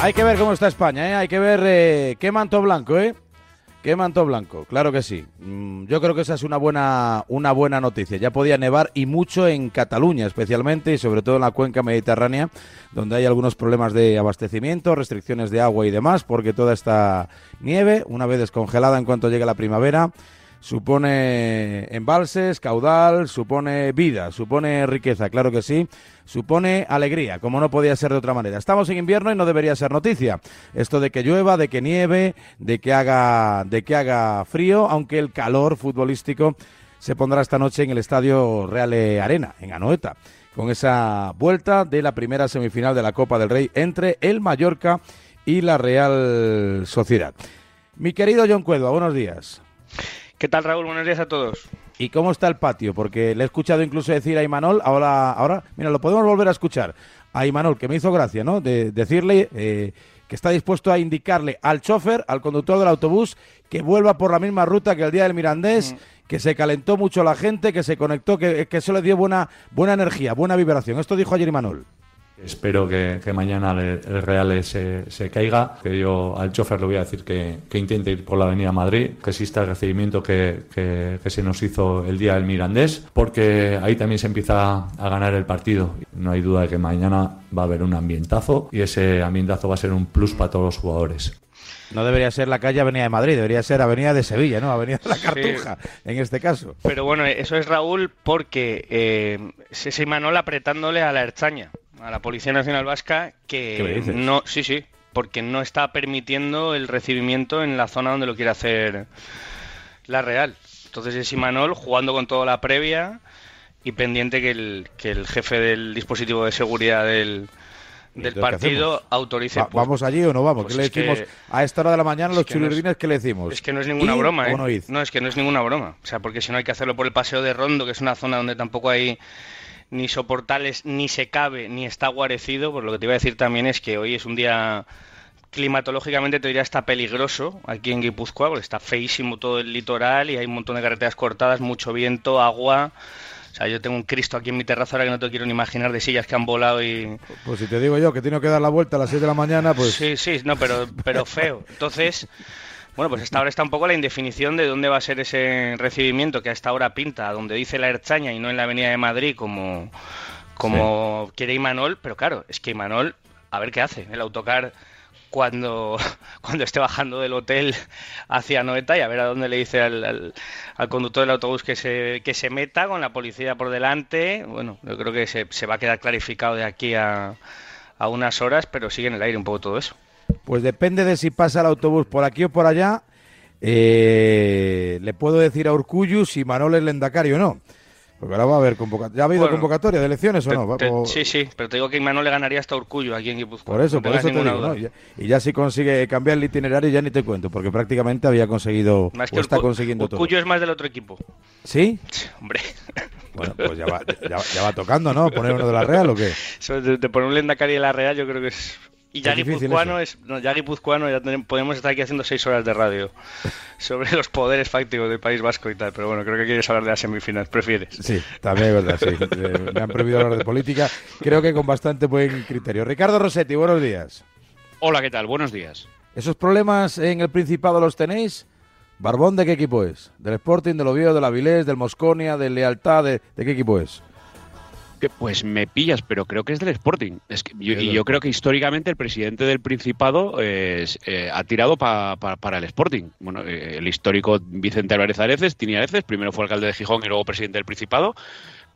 Hay que ver cómo está España, ¿eh? Hay que ver eh, qué manto blanco, ¿eh? Qué manto blanco, claro que sí. Mm, yo creo que esa es una buena, una buena noticia. Ya podía nevar y mucho en Cataluña, especialmente y sobre todo en la cuenca mediterránea, donde hay algunos problemas de abastecimiento, restricciones de agua y demás, porque toda esta nieve, una vez descongelada en cuanto llegue la primavera, supone embalses, caudal, supone vida, supone riqueza, claro que sí, supone alegría, como no podía ser de otra manera. Estamos en invierno y no debería ser noticia. Esto de que llueva, de que nieve, de que haga, de que haga frío, aunque el calor futbolístico se pondrá esta noche en el Estadio Real Arena, en Anoeta, con esa vuelta de la primera semifinal de la Copa del Rey entre el Mallorca y la Real Sociedad. Mi querido John Cuedo, buenos días. ¿Qué tal, Raúl? Buenos días a todos. ¿Y cómo está el patio? Porque le he escuchado incluso decir a Imanol, ahora, ahora, mira, lo podemos volver a escuchar. A Imanol, que me hizo gracia, ¿no? De decirle eh, que está dispuesto a indicarle al chofer, al conductor del autobús, que vuelva por la misma ruta que el día del Mirandés, que se calentó mucho la gente, que se conectó, que, que eso le dio buena, buena energía, buena vibración. Esto dijo ayer Imanol. Espero que, que mañana el, el Real se, se, caiga, que yo al chofer le voy a decir que, que, intente ir por la Avenida Madrid, que exista el recibimiento que, que, se nos hizo el día del Mirandés, porque ahí también se empieza a ganar el partido. No hay duda de que mañana va a haber un ambientazo y ese ambientazo va a ser un plus para todos los jugadores. No debería ser la calle Avenida de Madrid, debería ser Avenida de Sevilla, ¿no? Avenida de la Cartuja, sí. en este caso. Pero bueno, eso es Raúl porque eh, ese Imanol apretándole a la Erchaña a la Policía Nacional Vasca que no, sí, sí, porque no está permitiendo el recibimiento en la zona donde lo quiere hacer la Real. Entonces es Imanol jugando con toda la previa y pendiente que el, que el jefe del dispositivo de seguridad del, del partido autorice. Va, ¿Vamos allí o no vamos? Pues ¿Qué le decimos que, a esta hora de la mañana los chulurdines? No es, ¿Qué le decimos? Es que no es ninguna broma, ¿eh? No, no, es que no es ninguna broma. O sea, porque si no hay que hacerlo por el paseo de Rondo, que es una zona donde tampoco hay ni soportales, ni se cabe, ni está guarecido, pues lo que te iba a decir también es que hoy es un día climatológicamente te diría está peligroso aquí en Guipúzcoa, porque está feísimo todo el litoral y hay un montón de carreteras cortadas, mucho viento, agua. O sea, yo tengo un Cristo aquí en mi terraza ahora que no te quiero ni imaginar de sillas que han volado y... Pues si te digo yo que tengo que dar la vuelta a las 6 de la mañana, pues... Sí, sí, no, pero, pero feo. Entonces... Bueno, pues hasta ahora está un poco la indefinición de dónde va a ser ese recibimiento que hasta ahora pinta, donde dice la Erchaña y no en la Avenida de Madrid como, como sí. quiere Imanol, pero claro, es que Imanol, a ver qué hace, el autocar cuando, cuando esté bajando del hotel hacia Noeta y a ver a dónde le dice al, al, al, conductor del autobús que se, que se meta con la policía por delante. Bueno, yo creo que se, se va a quedar clarificado de aquí a, a unas horas, pero sigue en el aire un poco todo eso. Pues depende de si pasa el autobús por aquí o por allá. Eh, le puedo decir a Urcullu si Manol es lendacario o no. Porque ahora va a haber convocatoria. ¿Ya ha habido bueno, convocatoria de elecciones o no? Te, sí, sí, pero te digo que Manol le ganaría hasta Urcullu aquí en Guipúzcoa. Por eso, no por eso te digo, ¿no? y, y, ya si consigue cambiar el itinerario ya ni te cuento, porque prácticamente había conseguido más que está Urcu consiguiendo todo. Urcullu es más del otro equipo. ¿Sí? Hombre. Bueno, pues ya va, ya, ya va tocando, ¿no? ¿Poner uno de la Real o qué? De poner un Lendakari de la Real yo creo que es y ya guipuzcoano, es, no, ya guipuzcoano ya tenemos, podemos estar aquí haciendo seis horas de radio sobre los poderes fácticos del País Vasco y tal, pero bueno, creo que quieres hablar de las semifinales, ¿prefieres? Sí, también es verdad, sí. Eh, Me han prohibido hablar de política, creo que con bastante buen criterio. Ricardo Rossetti, buenos días. Hola, ¿qué tal? Buenos días. ¿Esos problemas en el Principado los tenéis? ¿Barbón de qué equipo es? ¿Del Sporting, del Oviedo, del Avilés, del Mosconia, del Lealtad? De, ¿De qué equipo es? Pues me pillas, pero creo que es del Sporting. Es que yo, y yo creo que históricamente el presidente del Principado eh, ha tirado pa, pa, para el Sporting. Bueno, eh, el histórico Vicente Álvarez Areces, Tini Areces, primero fue alcalde de Gijón y luego presidente del Principado.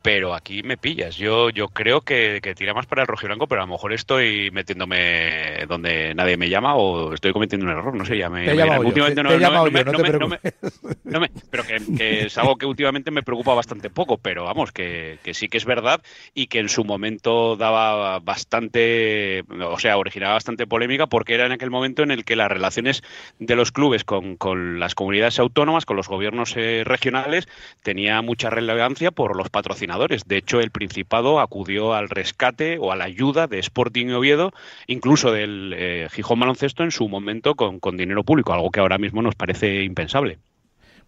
Pero aquí me pillas. Yo, yo creo que, tira más para el rojiblanco, pero a lo mejor estoy metiéndome donde nadie me llama o estoy cometiendo un error, no sé, ya me, últimamente no, pero que, es algo que últimamente me preocupa bastante poco, pero vamos, que, que sí que es verdad y que en su momento daba bastante, o sea, originaba bastante polémica porque era en aquel momento en el que las relaciones de los clubes con, con las comunidades autónomas, con los gobiernos eh, regionales, tenía mucha relevancia por los patrocinadores de hecho, el Principado acudió al rescate o a la ayuda de Sporting y Oviedo, incluso del eh, Gijón Baloncesto en su momento con, dinero público, algo que ahora mismo nos parece impensable.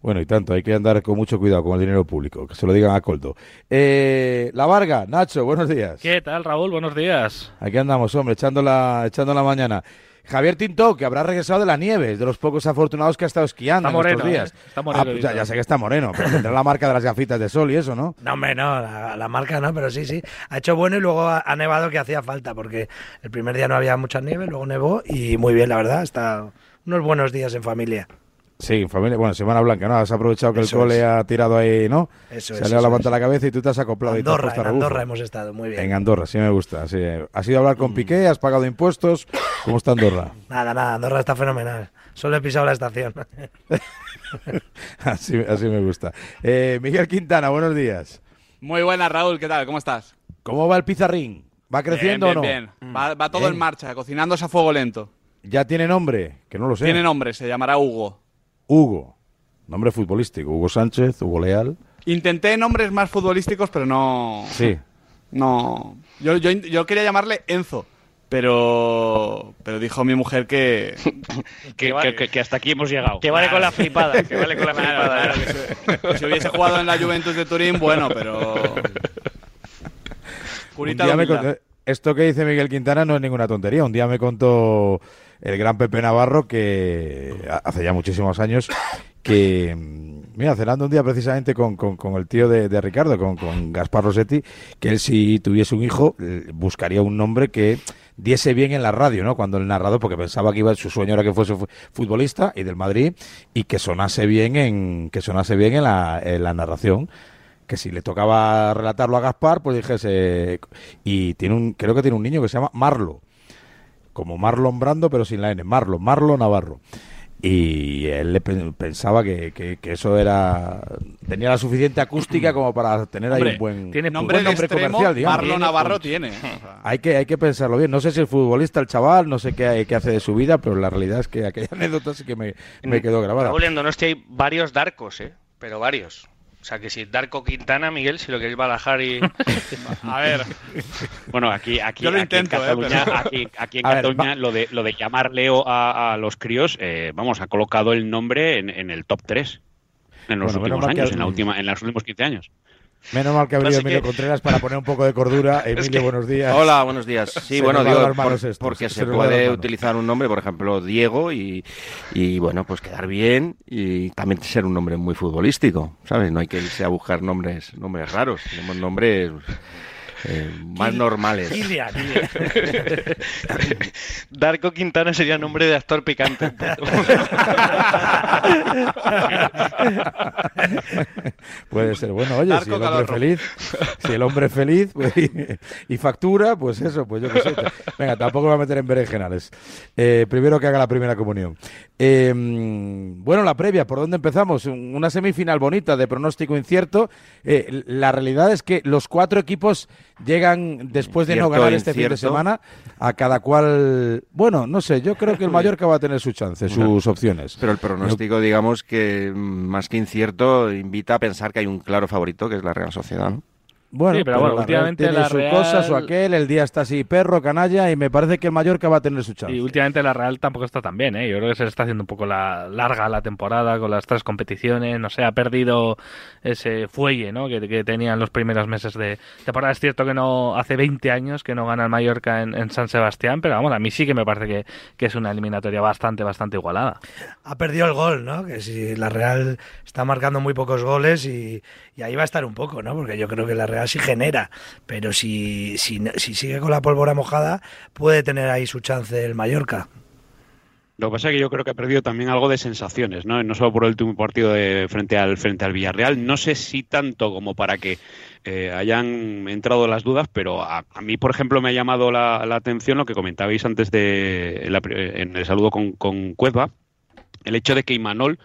Bueno, y tanto, hay que andar con mucho cuidado con el dinero público, que se lo digan a Coldo. Eh, la Varga, Nacho, buenos días. ¿Qué tal, Raúl? Buenos días. Aquí andamos, hombre, echando la, echando la mañana. Javier Tinto, que habrá regresado de la nieve, de los pocos afortunados que ha estado esquiando en estos días. ¿eh? Está moreno, ah, pues ya, sé que está moreno, pero tendrá la marca de las gafitas de sol y eso, ¿no? No, hombre, no, la, marca no, pero sí, sí. Ha hecho bueno y luego ha, nevado que hacía falta, porque el primer día no había mucha nieve, luego nevó y muy bien, la verdad. Está unos buenos días en familia. Sí, familia, bueno, Semana Blanca, ¿no? Has aprovechado que el cole ha tirado ahí, ¿no? Eso Se le ha levantado la cabeza y tú te has acoplado. Andorra, y te en Andorra hemos estado, muy bien. En Andorra, sí me gusta. Sí. ¿Has ido a hablar con mm. Piqué? ¿Has pagado impuestos? ¿Cómo está Andorra? Nada, nada, Andorra está fenomenal. Solo he pisado la estación. así, así me gusta. Eh, Miguel Quintana, buenos días. Muy buenas, Raúl, ¿qué tal? ¿Cómo estás? ¿Cómo va el pizarrín? ¿Va creciendo o no? Bien, va, va todo en marcha, cocinándose a fuego lento. ¿Ya tiene nombre? Que no lo sé. Tiene nombre, se llamará Hugo. Hugo. Nombre futbolístico. Hugo Sánchez, Hugo Leal. Intenté nombres más futbolísticos, pero no. Sí. No. Yo, yo, quería llamarle Enzo. Pero, pero dijo mi mujer que que, hasta aquí hemos llegado. Que vale con la flipada. Que vale con la flipada. si, hubiese jugado en la Juventus de Turín, bueno, pero. esto que dice Miguel Quintana no es ninguna tontería. Un día me contó el gran Pepe Navarro que hace ya muchísimos años que, mira, cenando un día precisamente con, con, el tío de, Ricardo, con, con, Gaspar Rossetti, que él si tuviese un hijo buscaría un nombre que diese bien en la radio, ¿no? Cuando el narrador, porque pensaba que iba, su sueño era que fuese futbolista y del Madrid y que sonase bien en, que sonase bien en la, en la narración que si le tocaba relatarlo a Gaspar, pues dijese y tiene un creo que tiene un niño que se llama Marlo, como Marlon Brando pero sin la N, Marlo, Marlo Navarro. Y él le pensaba que, que, eso era tenía la suficiente acústica como para tener ahí un buen, tiene nombre, comercial digamos. Marlo Navarro tiene hay que hay que pensarlo bien. No sé si el futbolista el chaval no sé qué, qué hace de su vida pero la realidad es que aquella anécdota sí que me, me quedó grabada. Raúl, no estoy hay varios darcos eh pero varios sea que si Darko Quintana, Miguel, si lo queréis barajar y. a ver. Bueno, aquí, aquí, Yo lo aquí intento, en ¿eh? Cataluña, aquí, en Cataluña lo, de, lo de llamar Leo a, los críos, eh, vamos, ha colocado el nombre en, el top 3 en los últimos años, en, la última, en los últimos 15 años. Menos mal que ha venido Emilio Contreras para poner un poco de cordura. Emilio, buenos días. Hola, buenos días. Sí, bueno, digo, porque se, puede utilizar un nombre, por ejemplo, Diego, y, y, bueno, pues quedar bien y también ser un nombre muy futbolístico, ¿sabes? No hay que irse a buscar nombres, nombres raros, tenemos nombres eh, más normales. Darko Quintana sería nombre de actor picante. Puede ser. Bueno, oye, si el hombre feliz, si el hombre feliz pues, y, factura, pues eso, pues yo qué sé. Venga, tampoco me voy a meter en berenjenales. Eh, primero que haga la primera comunión. Em, bueno, la previa, ¿por dónde empezamos? Una semifinal bonita de pronóstico incierto. Eh, la realidad es que los cuatro equipos llegan después de no ganar este fin de semana a cada cual. Bueno, no sé, yo creo que el Mallorca va a tener su chance, sus opciones. Pero el pronóstico, digamos que más que incierto, invita a pensar que hay un claro favorito que es la Real Sociedad. Bueno, pero, bueno, últimamente tiene la su cosa, su aquel, el día está así perro, canalla, y me parece que el Mallorca va a tener su chance. Y últimamente la Real tampoco está tan bien, ¿eh? Yo creo que se le está haciendo un poco la larga la temporada con las tres competiciones, no sé, ha perdido ese fuelle, ¿no? Que, que tenía en los primeros meses de temporada. Es cierto que no hace 20 años que no gana el Mallorca en, San Sebastián, pero vamos, a mí sí que me parece que, que, es una eliminatoria bastante, bastante igualada. Ha perdido el gol, ¿no? Que si la Real está marcando muy pocos goles y, y ahí va a estar un poco, ¿no? Porque yo creo que la Real sí genera, pero si, si, si sigue con la pólvora mojada, puede tener ahí su chance el Mallorca. Lo que pasa es que yo creo que ha perdido también algo de sensaciones, ¿no? No solo por el último partido de frente al frente al Villarreal, no sé si tanto como para que eh, hayan entrado las dudas, pero a, mí, por ejemplo, me ha llamado la, atención lo que comentabais antes de en el saludo con, con Cueva, el hecho de que Imanol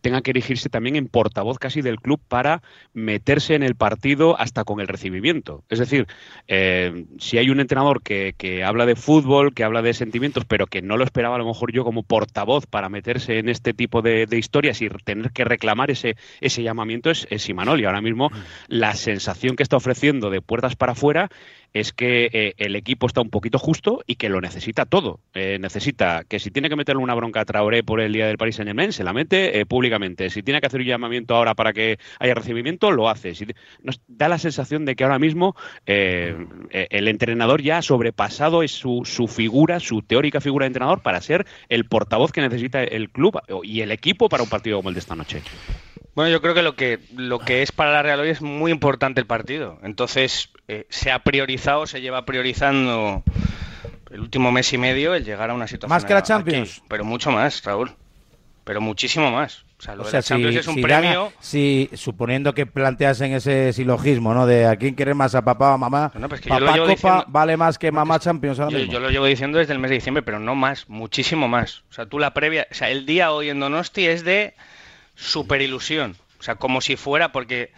tenga que erigirse también en portavoz casi del club para meterse en el partido hasta con el recibimiento. Es decir, eh, si hay un entrenador que, habla de fútbol, que habla de sentimientos, pero que no lo esperaba a lo mejor yo como portavoz para meterse en este tipo de, historias y tener que reclamar ese, ese llamamiento es, es Imanol. Y ahora mismo mm. la sensación que está ofreciendo de puertas para afuera es que eh, el equipo está un poquito justo y que lo necesita todo. Eh, necesita que si tiene que meterle una bronca a Traoré por el día del Paris Saint-Germain, se la mete eh, públicamente. Si tiene que hacer un llamamiento ahora para que haya recibimiento, lo hace. nos da la sensación de que ahora mismo el entrenador ya ha sobrepasado su, su figura, su teórica figura de entrenador para ser el portavoz que necesita el club y el equipo para un partido como el de esta noche. Bueno, yo creo que lo que lo que es para la Real hoy es muy importante el partido. Entonces, eh, se ha priorizado, se lleva priorizando el último mes y medio el llegar a una situación. Más que la Champions. pero mucho más, Raúl. Pero muchísimo más. O sea, lo de la Champions es un premio. si, suponiendo que planteasen ese silogismo, ¿no? De a quién quiere más, a papá o a mamá. No, pues papá Copa vale más que mamá Champions yo, yo, lo llevo diciendo desde el mes de diciembre, pero no más, muchísimo más. O sea, tú la previa. O sea, el día hoy en Donosti es de super ilusión. O sea, como si fuera, porque.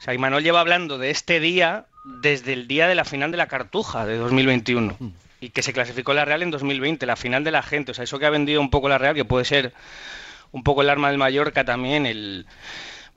O sea, Imanol lleva hablando de este día desde el día de la final de la Cartuja de 2021 mm. Y que se clasificó la Real en 2020, la final de la gente. O sea, eso que ha vendido un poco la Real, que puede ser un poco el arma del Mallorca también, el.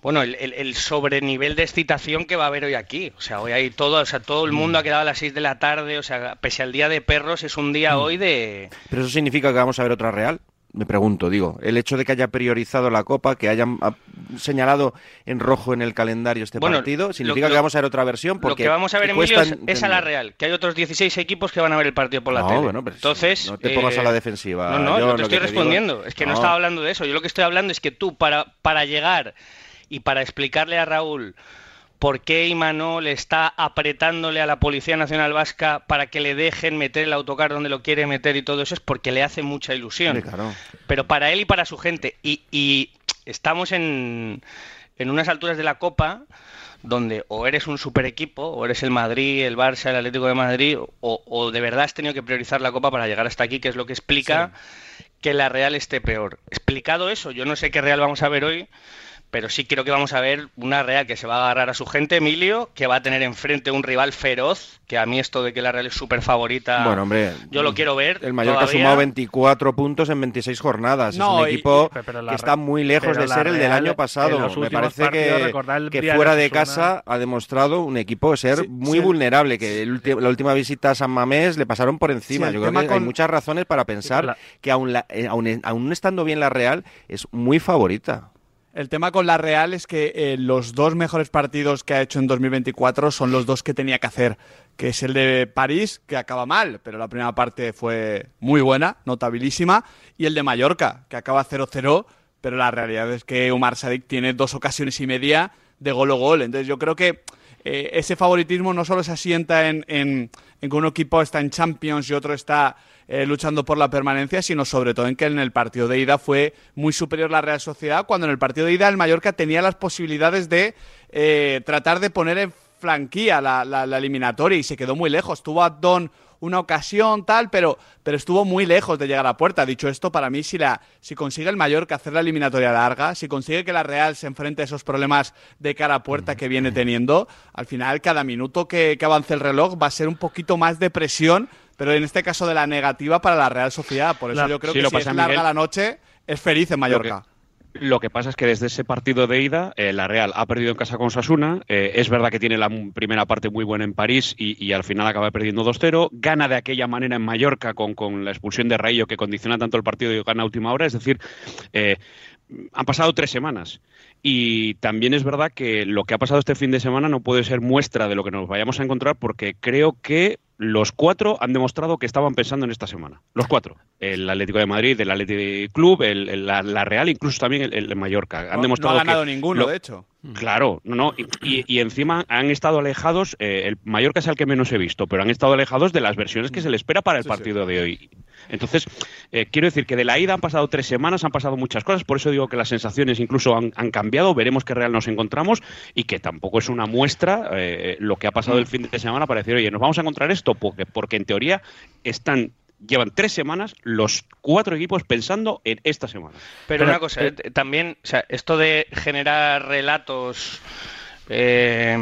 Bueno, el, el, sobrenivel de excitación que va a haber hoy aquí. O sea, hoy hay todo, o sea, todo el mundo ha quedado a las 6 de la tarde. O sea, pese al día de perros, es un día mm. hoy de. Pero eso significa que vamos a ver otra Real me pregunto, digo, el hecho de que haya priorizado la Copa, que hayan ah, señalado en rojo en el calendario este partido, significa que vamos a ver otra versión. Porque lo que vamos a ver, Emilio, es, a la Real, que hay otros 16 equipos que van a ver el partido por la tele. Entonces, no te pongas a la eh, defensiva. No, no, no te estoy respondiendo. es que no. estaba hablando de eso. Yo lo que estoy hablando es que tú, para, para llegar y para explicarle a Raúl por qué Imanol está apretándole a la Policía Nacional Vasca para que le dejen meter el autocar donde lo quiere meter y todo eso es porque le hace mucha ilusión. Pero para él y para su gente. Y, estamos en, en unas alturas de la Copa donde o eres un super equipo, o eres el Madrid, el Barça, el Atlético de Madrid, o, de verdad has tenido que priorizar la Copa para llegar hasta aquí, que es lo que explica que la Real esté peor. Explicado eso, yo no sé qué Real vamos a ver hoy, pero sí creo que vamos a ver una Real que se va a agarrar a su gente, Emilio, que va a tener enfrente un rival feroz, que a mí esto de que la Real es súper favorita, bueno, hombre, yo lo quiero ver. El Mallorca ha sumado 24 puntos en 26 jornadas. es un equipo que está muy lejos de ser el del año pasado. Me parece que, fuera de casa ha demostrado un equipo ser muy vulnerable, que la última visita a San Mamés le pasaron por encima. yo creo que hay muchas razones para pensar que aún, eh, aún estando bien la Real, es muy favorita. El tema con la Real es que eh, los dos mejores partidos que ha hecho en 2024 son los dos que tenía que hacer, que es el de París, que acaba mal, pero la primera parte fue muy buena, notabilísima, y el de Mallorca, que acaba 0-0, pero la realidad es que Umar Sadik tiene dos ocasiones y media de gol o gol. Entonces yo creo que eh, ese favoritismo no solo se asienta en, en, en que un equipo está en Champions y otro está eh, luchando por la permanencia, sino sobre todo en que en el partido de ida fue muy superior la Real Sociedad, cuando en el partido de ida el Mallorca tenía las posibilidades de eh, tratar de poner en flanquía la, la, eliminatoria y se quedó muy lejos. Tuvo a Don una ocasión, tal, pero, pero estuvo muy lejos de llegar a la puerta. Dicho esto, para mí, si, la, si consigue el Mallorca hacer la eliminatoria larga, si consigue que la Real se enfrente a esos problemas de cara a puerta que viene teniendo, al final, cada minuto que, que avance el reloj va a ser un poquito más de presión pero en este caso de la negativa para la Real Sociedad. Por eso yo creo que si es larga la noche, es feliz en Mallorca. Lo que pasa es que desde ese partido de ida, eh, la Real ha perdido en casa con Sasuna. Eh, es verdad que tiene la primera parte muy buena en París y, al final acaba perdiendo 2-0. Gana de aquella manera en Mallorca con, con la expulsión de Rayo que condiciona tanto el partido y gana a última hora. Es decir, eh, han pasado tres semanas. Y también es verdad que lo que ha pasado este fin de semana no puede ser muestra de lo que nos vayamos a encontrar porque creo que los cuatro han demostrado que estaban pensando en esta semana. Los cuatro. El Atlético de Madrid, el Atlético Club, el, la, Real, incluso también el, Mallorca. Han demostrado no ha ganado ninguno, de hecho. Claro, no, no. Y, encima han estado alejados, eh, el Mallorca es el que menos he visto, pero han estado alejados de las versiones que se le espera para el partido de hoy. Entonces, eh, quiero decir que de la ida han pasado tres semanas, han pasado muchas cosas, por eso digo que las sensaciones incluso han, cambiado, veremos qué real nos encontramos y que tampoco es una muestra eh, lo que ha pasado el mm. fin de semana para decir, oye, nos vamos a encontrar esto, porque, porque en teoría están llevan tres semanas los cuatro equipos pensando en esta semana. Pero, una cosa, eh, también, o sea, esto de generar relatos eh,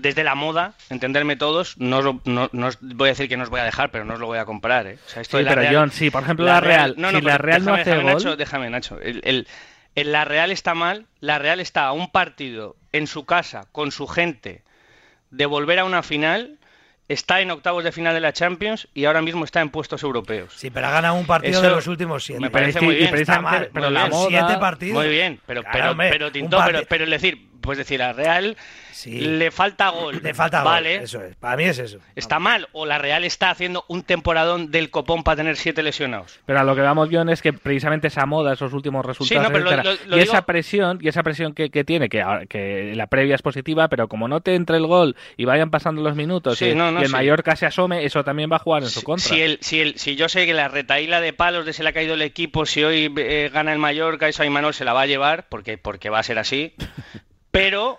desde la moda, entenderme todos, no, no, no, voy a decir que no os voy a dejar, pero no os lo voy a comprar. ¿eh? sí, pero John, sí, por ejemplo, la, Real, no, si la Real no hace déjame, gol... Nacho, déjame, Nacho. El, el, la Real está mal, la Real está a un partido en su casa, con su gente, de volver a una final está en octavos de final de la Champions y ahora mismo está en puestos europeos. Sí, pero ha ganado un partido de los últimos siete. Me parece muy bien. Está mal, pero la moda, siete partidos. Muy bien, pero, pero, pero, pero, pero, es decir, pues decir, a Real le falta gol. Le falta vale. gol. Eso es. Para mí es eso. Está mal. O la Real está haciendo un temporadón del copón para tener siete lesionados. Pero a lo que vamos, John, es que precisamente esa moda, esos últimos resultados, y esa presión, y esa presión que, tiene, que, que, la previa es positiva, pero como no te entre el gol y vayan pasando los minutos y, el Mallorca se asome, eso también va a jugar en su contra. Si, el, si, el, si yo sé que la retaíla de palos de se le ha caído el equipo, si hoy eh, gana el Mallorca, eso a Imanol se la va a llevar, porque, porque va a ser así. Pero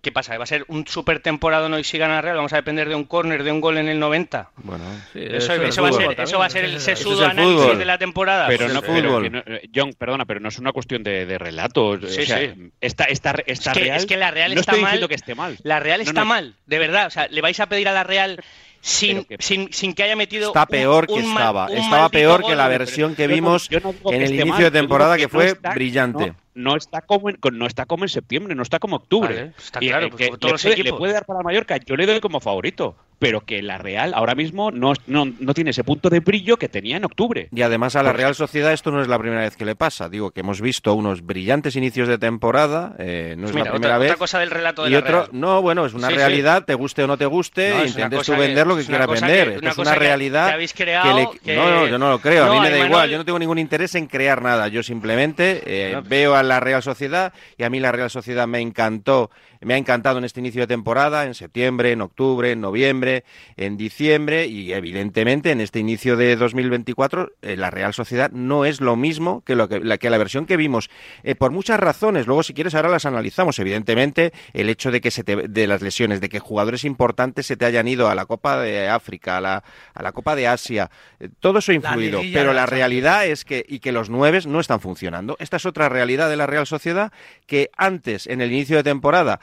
¿Qué pasa? ¿Va a ser un super temporada no y si gana Real? ¿Vamos a depender de un córner, de un gol en el 90? Bueno, eso, va, a ser, eso va a ser el sesudo análisis de la temporada. Pero no, fútbol. John, perdona, pero no es una cuestión de, de relato. Sí, sí. Esta, esta, esta es, que, Real, es que la Real no está estoy mal. que esté mal. La Real está mal, de verdad. O sea, le vais a pedir a la Real sin, sin, sin, que haya metido. Está peor que estaba. estaba peor que la versión que vimos en el inicio de temporada, que, fue brillante no está como en, no está como en septiembre, no está como octubre. está claro, pues, que todos le, puede, le, puede, dar para Mallorca, yo le doy como favorito pero que la Real ahora mismo no, no, no, tiene ese punto de brillo que tenía en octubre. Y además a la Real Sociedad esto no es la primera vez que le pasa. Digo que hemos visto unos brillantes inicios de temporada, eh, no es la primera vez. Otra cosa del relato de y otro, No, bueno, es una realidad, te guste o no te guste, no, intentes tú vender lo que quieras vender. es una realidad que, No, no, yo no lo creo, a mí me da igual, yo no tengo ningún interés en crear nada, yo simplemente eh, pues veo a la Real Sociedad y a mí la Real Sociedad me encantó me ha encantado en este inicio de temporada, en septiembre, en octubre, en noviembre, en diciembre y evidentemente en este inicio de 2024 eh, la Real Sociedad no es lo mismo que, lo que, la, que la versión que vimos eh, por muchas razones. Luego si quieres ahora las analizamos. Evidentemente el hecho de que se de las lesiones, de que jugadores importantes se te hayan ido a la Copa de África, a la, a la Copa de Asia, eh, todo eso ha influido. pero la realidad es que y que los nueve no están funcionando. Esta es otra realidad de la Real Sociedad que antes en el inicio de temporada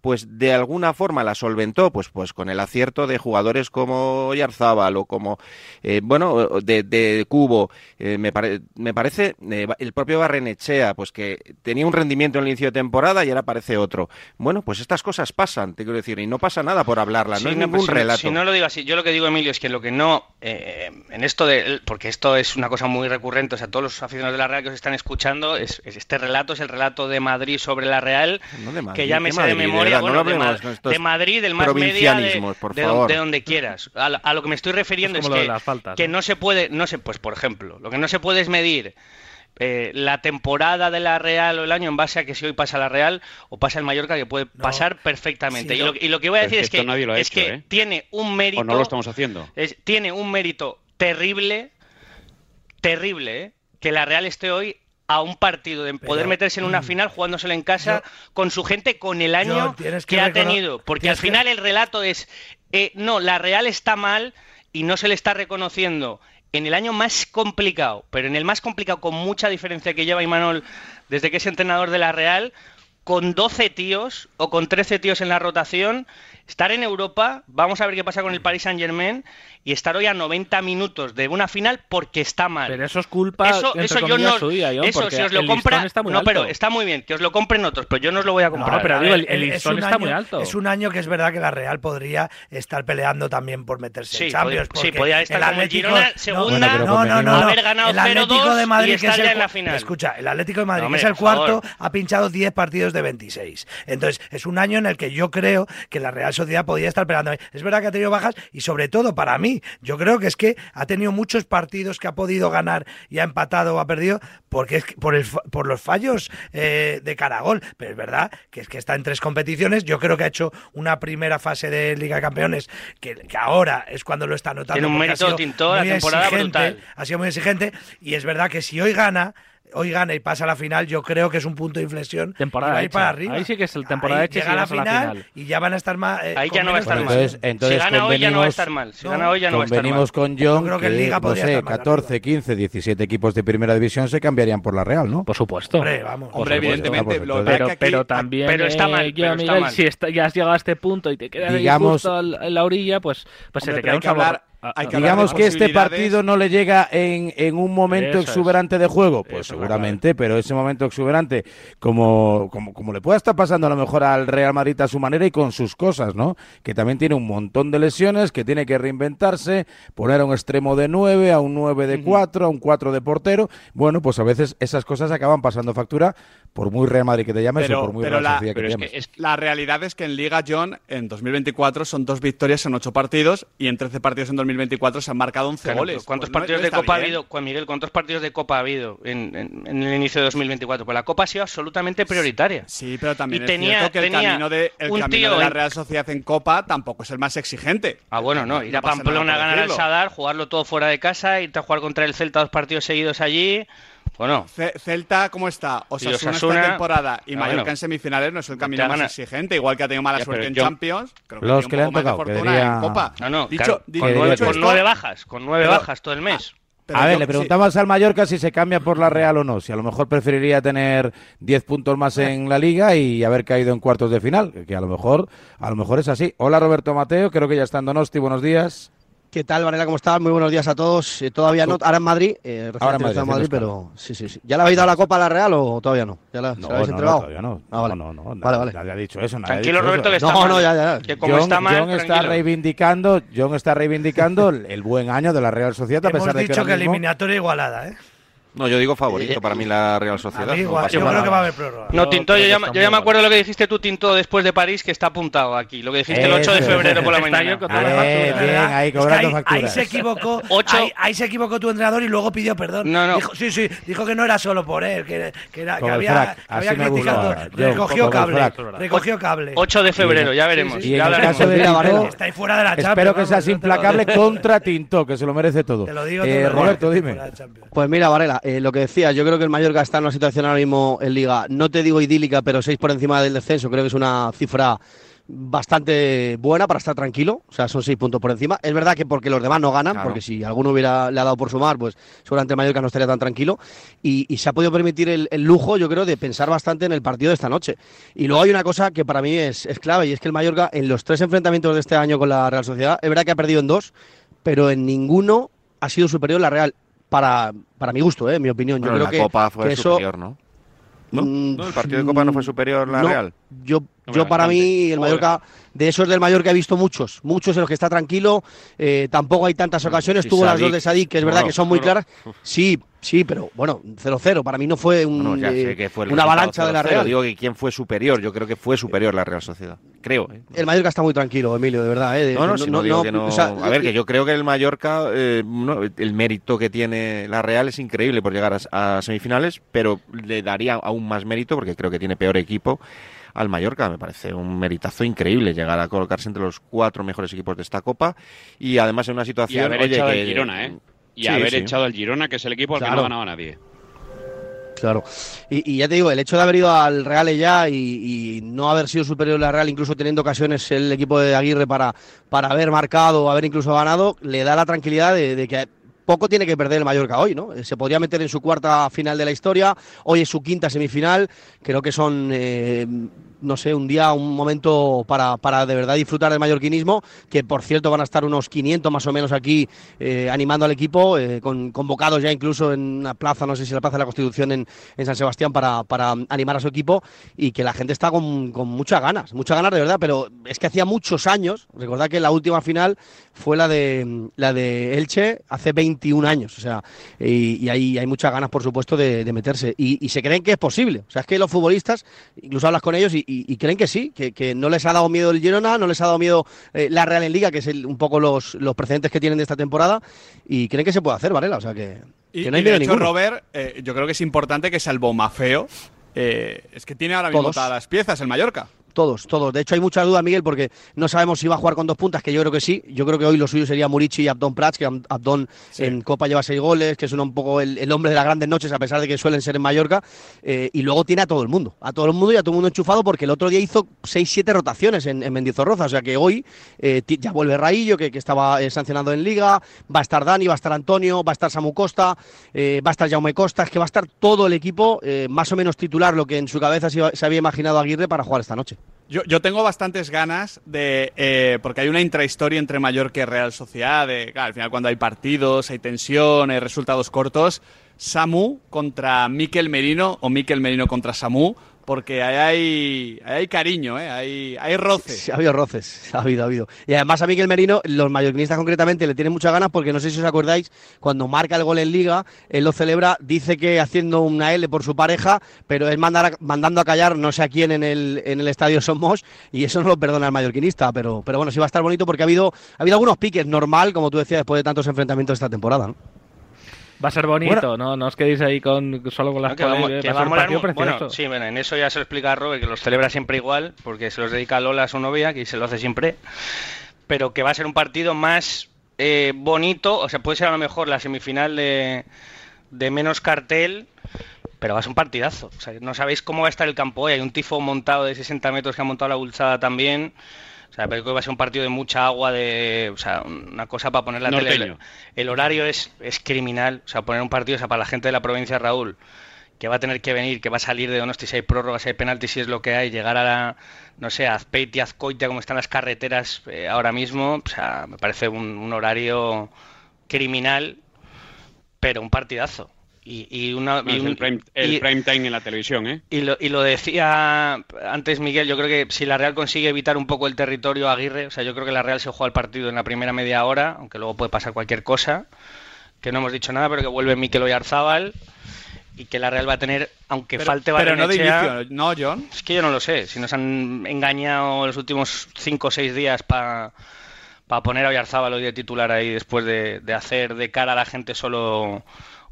pues de alguna forma la solventó, pues, pues con el acierto de jugadores como Yarzábal o como, eh, bueno, de, de Cubo, eh, me, me, parece, eh, el propio Barrenechea, pues que tenía un rendimiento en el inicio de temporada y ahora parece otro. Bueno, pues estas cosas pasan, te quiero decir, y no pasa nada por hablarla, no hay ningún pues, relato. Si no lo digo así, yo lo que digo, Emilio, es que lo que no, en esto de, porque esto es una cosa muy recurrente, o sea, todos los aficionados de la Real que os están escuchando, es, este relato es el relato de Madrid sobre la Real, que ya me sé de memoria de, Madrid, del más media, de, donde quieras. A, lo que me estoy refiriendo es, que, que ¿no? se puede, no sé, pues por ejemplo, lo que no se puede es medir eh, la temporada de la Real o el año en base a que si hoy pasa la Real o pasa el Mallorca, que puede pasar perfectamente. y, lo, que voy a decir es que, es que, ¿eh? tiene un mérito. O no lo estamos haciendo. tiene un mérito terrible, terrible, ¿eh? que la Real esté hoy a un partido, de poder meterse en una mm, final jugándoselo en casa con su gente, con el año que, ha tenido. Porque al final el relato es, eh, no, la Real está mal y no se le está reconociendo en el año más complicado, pero en el más complicado con mucha diferencia que lleva Imanol desde que es entrenador de la Real, con 12 tíos o con 13 tíos en la rotación, estar en Europa, vamos a ver qué pasa con el Paris Saint Germain y estar hoy a 90 minutos de una final porque está mal. Pero eso es culpa eso, eso yo no, suya, eso si os lo compra, no, pero está muy bien, que os lo compren otros, pero yo no os lo voy a comprar. No, pero digo, el, el listón está muy alto. Es un año que es verdad que la Real podría estar peleando también por meterse en Champions. sí, podría estar el Atlético, Girona, segunda, no, no, no, haber ganado 0-2 y estar ya en la final. Escucha, el Atlético de Madrid, que es el cuarto, ha pinchado 10 partidos de 26. Entonces, es un año en el que yo creo que la Real Sociedad podía estar peleando. Es verdad que ha tenido bajas y sobre todo para mí, yo creo que es que ha tenido muchos partidos que ha podido ganar y ha empatado o ha perdido porque es por, el, por los fallos eh, de Caragol. Pero es verdad que es que está en tres competiciones. Yo creo que ha hecho una primera fase de Liga de Campeones que, ahora es cuando lo está notando. Tiene un mérito la temporada brutal. Ha sido muy exigente y es verdad que si hoy gana hoy gana y pasa a la final, yo creo que es un punto de inflexión. Temporada y para arriba. Ahí sí que es el temporada hecha llega a la final, y ya van a estar más. Eh, ahí ya no va a estar mal. si gana hoy ya no va a estar mal. Si gana hoy ya no va a estar mal. con John creo que, Liga no sé, 14, 15, 17 equipos de primera división se cambiarían por la Real, ¿no? Por supuesto. Hombre, vamos. Hombre, evidentemente. pero, pero, también. Pero está mal. Yo, Miguel, si ya has llegado a este punto y te quedas Digamos, justo en la orilla, pues, pues se te queda un sabor. Ah, digamos que este partido no le llega en, en un momento exuberante de juego, pues seguramente, pero ese momento exuberante, como, como, como, le pueda estar pasando a lo mejor al Real Madrid a su manera y con sus cosas, ¿no? Que también tiene un montón de lesiones, que tiene que reinventarse, poner a un extremo de 9, a un 9 de 4, a un 4 de portero. Bueno, pues a veces esas cosas acaban pasando factura, por muy Real Madrid que te llames o por muy Real la, que te llames. es, la realidad es que en Liga John, en 2024, son dos victorias en ocho partidos y en 13 partidos en 2024 se han marcado 11 goles. ¿Cuántos pues partidos de Copa ha habido, Juan Miguel, cuántos partidos de Copa ha habido en, el inicio de 2024? Pues la Copa ha sido absolutamente prioritaria. Sí, pero también es cierto que el camino, de, la Real Sociedad en Copa tampoco es el más exigente. Ah, bueno, no, ir a Pamplona a ganar al Sadar, jugarlo todo fuera de casa, irte a jugar contra el Celta dos partidos seguidos allí. Bueno. Celta, ¿cómo está? O sea, Osasuna, esta temporada y ah, Mallorca en semifinales no es el camino más exigente, igual que ha tenido mala suerte en Champions. Creo que los que le han tocado, en Copa. No, no, dicho, con, nueve, bajas, con nueve bajas todo el mes. a ver, le preguntamos al Mallorca si se cambia por la Real o no, si a lo mejor preferiría tener 10 puntos más en la liga y haber caído en cuartos de final, que a lo mejor a lo mejor es así. Hola Roberto Mateo, creo que ya está en Donosti, buenos días. ¿Qué tal, Varela? ¿Cómo estás? Muy buenos días a todos. Eh, todavía no, ahora en Madrid, eh, ahora en Madrid, pero sí, sí, sí. ¿Ya le habéis dado la copa a la Real o todavía no? ¿Ya la, no, habéis no, entregado? todavía no. Ah, vale. No, no, no. Vale, vale. Nadie ha dicho eso. Nadie tranquilo, ha dicho Roberto, eso. que está no, mal. No, ya, ya. Que como John, está mal, John está reivindicando, John está reivindicando el buen año de la Real Sociedad a pesar Hemos de dicho que, que eliminatoria igualada, ¿eh? No, yo digo favorito para mí la Real Sociedad. Igual, yo creo que va a haber prórroga. No, Tinto, yo ya, yo ya me acuerdo lo que dijiste tú, Tinto, después de París, que está apuntado aquí. Lo que dijiste el 8 de febrero por la mañana. Bien, ahí cobrando facturas. Ahí se equivocó, ahí, ahí, se equivocó tu entrenador y luego pidió perdón. No, no. Dijo, sí, sí, dijo que no era solo por él, que, que, era, que había, que había criticado. Recogió cable, recogió cable. 8 de febrero, ya veremos. Y en el caso de Tinto, está ahí fuera de la Champions. Espero que seas implacable contra Tinto, que se lo merece todo. Te lo digo, Roberto, dime. Pues mira, Varela, lo que decía, yo creo que el Mallorca está en una situación ahora mismo en Liga, no te digo idílica, pero seis por encima del descenso, creo que es una cifra bastante buena para estar tranquilo, o sea, son seis puntos por encima. Es verdad que porque los demás no ganan, porque si alguno hubiera le ha dado por sumar, pues seguramente el Mallorca no estaría tan tranquilo. Y, se ha podido permitir el, lujo, yo creo, de pensar bastante en el partido de esta noche. Y luego hay una cosa que para mí es, es clave, y es que el Mallorca, en los tres enfrentamientos de este año con la Real Sociedad, es verdad que ha perdido en dos, pero en ninguno ha sido superior la Real para, para mi gusto, ¿eh? mi opinión. Yo creo la que, Copa fue que superior, ¿no? ¿No? Mm, ¿El partido de Copa no fue superior a la Real? Yo, yo para mí, el Mallorca, de esos del Mallorca he visto muchos, muchos en los que está tranquilo, eh, tampoco hay tantas ocasiones, tuvo las dos de Sadik, que es verdad que son muy claras. Sí, Sí, pero bueno, 0-0. Para mí no fue, un, eh, una avalancha de la Real. Digo que quién fue superior. Yo creo que fue superior la Real Sociedad. Creo. ¿eh? El Mallorca está muy tranquilo, Emilio, de verdad. ¿eh? no, no, no, que a ver, que yo creo que el Mallorca, eh, el mérito que tiene la Real es increíble por llegar a, semifinales, pero le daría aún más mérito porque creo que tiene peor equipo al Mallorca. Me parece un meritazo increíble llegar a colocarse entre los cuatro mejores equipos de esta Copa y además en una situación. Y haber oye, Girona, ¿eh? y haber echado al Girona, que es el equipo al que no ganaba nadie. Claro. Y, ya te digo, el hecho de haber ido al Real ya y, no haber sido superior al Real, incluso teniendo ocasiones el equipo de Aguirre para, para haber marcado o haber incluso ganado, le da la tranquilidad de, que poco tiene que perder el Mallorca hoy, ¿no? Se podría meter en su cuarta final de la historia, hoy es su quinta semifinal, creo que son eh, no sé, un día, un momento para, para de verdad disfrutar del mallorquinismo, que por cierto van a estar unos 500 más o menos aquí eh, animando al equipo, eh, con, convocados ya incluso en una plaza, no sé si la Plaza de la Constitución en, en San Sebastián, para, para, animar a su equipo y que la gente está con, con muchas ganas, muchas ganas de verdad, pero es que hacía muchos años, recordad que la última final fue la de, la de Elche hace 21 años, o sea, y, y hay, muchas ganas, por supuesto, de, de meterse. Y, y, se creen que es posible, o sea, es que los futbolistas, incluso hablas con ellos y, y creen que sí, que, que, no les ha dado miedo el Girona, no les ha dado miedo eh, la Real en Liga, que es el, un poco los, los precedentes que tienen de esta temporada, y creen que se puede hacer, Varela, o sea, que, y, que no hay y miedo de hecho, ninguno. Robert, eh, yo creo que es importante que salvo Mafeo, eh, es que tiene ahora mismo Todos. todas las piezas el Mallorca. Todos, todos. De hecho, hay muchas dudas, Miguel, porque no sabemos si va a jugar con dos puntas, que yo creo que sí. Yo creo que hoy lo suyo sería Murici y Abdón Prats, que Ab- Abdón en Copa lleva seis goles, que es un, un poco el, el hombre de las grandes noches, a pesar de que suelen ser en Mallorca. Eh, y luego tiene a todo el mundo, a todo el mundo y a todo el mundo enchufado, porque el otro día hizo seis, siete rotaciones en, en Mendizorroza. O sea que hoy eh, ya vuelve Raillo, que, que estaba eh, sancionado en Liga, va a estar Dani, va a estar Antonio, va a estar Samu Costa, va a estar Jaume Costa, es que va a estar todo el equipo más o menos titular, lo que en su cabeza se, se había imaginado Aguirre para jugar esta noche. Yo, yo tengo bastantes ganas de. eh, porque hay una intrahistoria entre Mallorca y Real Sociedad. Al final, cuando hay partidos, hay tensión, hay resultados cortos. Samu contra Miquel Merino o Miquel Merino contra Samu. Porque ahí hay, hay cariño, ¿eh? hay, hay roce. Sí, ha habido roces, ha habido, ha habido. Y además a Miguel Merino, los mallorquinistas concretamente le tienen muchas ganas porque no sé si os acordáis, cuando marca el gol en Liga, él lo celebra, dice que haciendo una L por su pareja, pero él mandar a- mandando a callar no sé a quién en el, en el estadio Somos y eso no lo perdona el mallorquinista, pero, pero bueno, sí va a estar bonito porque ha habido, ha habido algunos piques, normal, como tú decías, después de tantos enfrentamientos esta temporada. ¿no? Va a ser bonito, Bueno. ¿no? No os quedéis ahí con solo con las que polémicas, que va a un. Bueno, sí, bueno, en eso ya se lo explica a Robert, que los celebra siempre igual, porque se los dedica a Lola a su novia, que se lo hace siempre, pero que va a ser un partido más eh, bonito, o sea, puede ser a lo mejor la semifinal de, de menos cartel, pero va a ser un partidazo. O sea, no sabéis cómo va a estar el campo hoy, hay un tifo montado de 60 metros que ha montado la Bulsada también. O sea, pero creo que va a ser un partido de mucha agua, de, o sea, una cosa para poner la tele. Norteño. El horario es, es criminal, o sea, poner un partido, o sea, para la gente de la provincia, Raúl, que va a tener que venir, que va a salir de Donosti si hay prórrogas, si hay penaltis, si es lo que hay, llegar a la, no sé, a Azpeitia, Azcoitia, como están las carreteras eh, ahora mismo, o sea, me parece un, un horario criminal, pero un partidazo. Y, y una, No, y un- el, prime, el y- prime time en la televisión, ¿eh? y lo, y lo decía antes Miguel, yo creo que si la Real consigue evitar un poco el territorio Aguirre, o sea, yo creo que la Real se juega el partido en la primera media hora, aunque luego puede pasar cualquier cosa, que no hemos dicho nada, pero que vuelve Mikel Oyarzábal y que la Real va a tener, aunque Pero, falte pero no de inicio, ¿no, John? es que yo no lo sé, si nos han engañado los últimos 5 o 6 días para poner a Oyarzábal hoy de titular ahí después de, de hacer de cara a la gente solo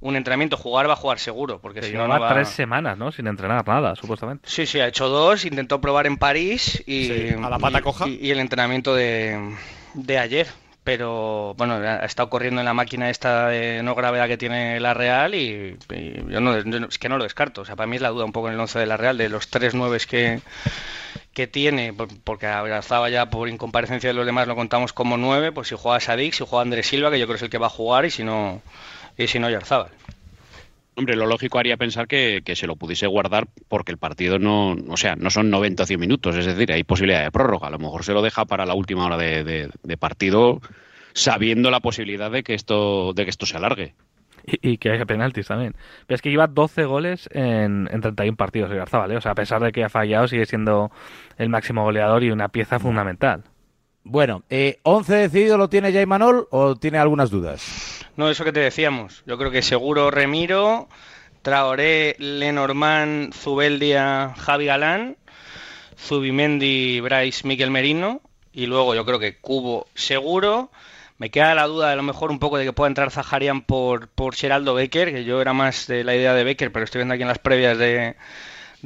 un entrenamiento, jugar va a jugar seguro, porque Que si no, lleva no va... tres semanas, ¿no? Sin entrenar nada, supuestamente. Sí, sí, ha hecho dos, intentó probar en París y, Sí, a la pata y- coja. y- y el entrenamiento de, de ayer. Pero bueno, ha estado corriendo en la máquina esta de no gravedad que tiene la Real y, y yo no, yo no- es que no lo descarto. O sea, para mí es la duda un poco en el 11 de la Real, de los tres nueves que, que tiene, por- porque abrazaba ya por incomparecencia de los demás, lo contamos como nueve, pues si juega Sadik, si juega Andrés Silva, que yo creo que es el que va a jugar, y si no, y si no Yarzábal. Hombre, lo lógico haría pensar que, que se lo pudiese guardar porque el partido no, o sea, no son 90 o 100 minutos, es decir, hay posibilidad de prórroga. A lo mejor se lo deja para la última hora de, de- de partido, sabiendo la posibilidad de que esto, de que esto se alargue. Y, y que haya penaltis también. Pero es que lleva 12 goles en, en 31 partidos de Garzabal, ¿eh? O sea, a pesar de que ha fallado, sigue siendo el máximo goleador y una pieza fundamental. Bueno, eh, ¿11 decidido lo tiene ya Imanol o tiene algunas dudas? No, eso que te decíamos. Yo creo que seguro Remiro, Traoré, Lenormand, Zubeldia, Javi Galán, Zubimendi, Bryce, Miquel Merino. Y luego yo creo que Cubo seguro. Me queda la duda a lo mejor un poco de que pueda entrar Zaharian por, por Geraldo Becker, que yo era más de la idea de Becker, pero estoy viendo aquí en las previas de,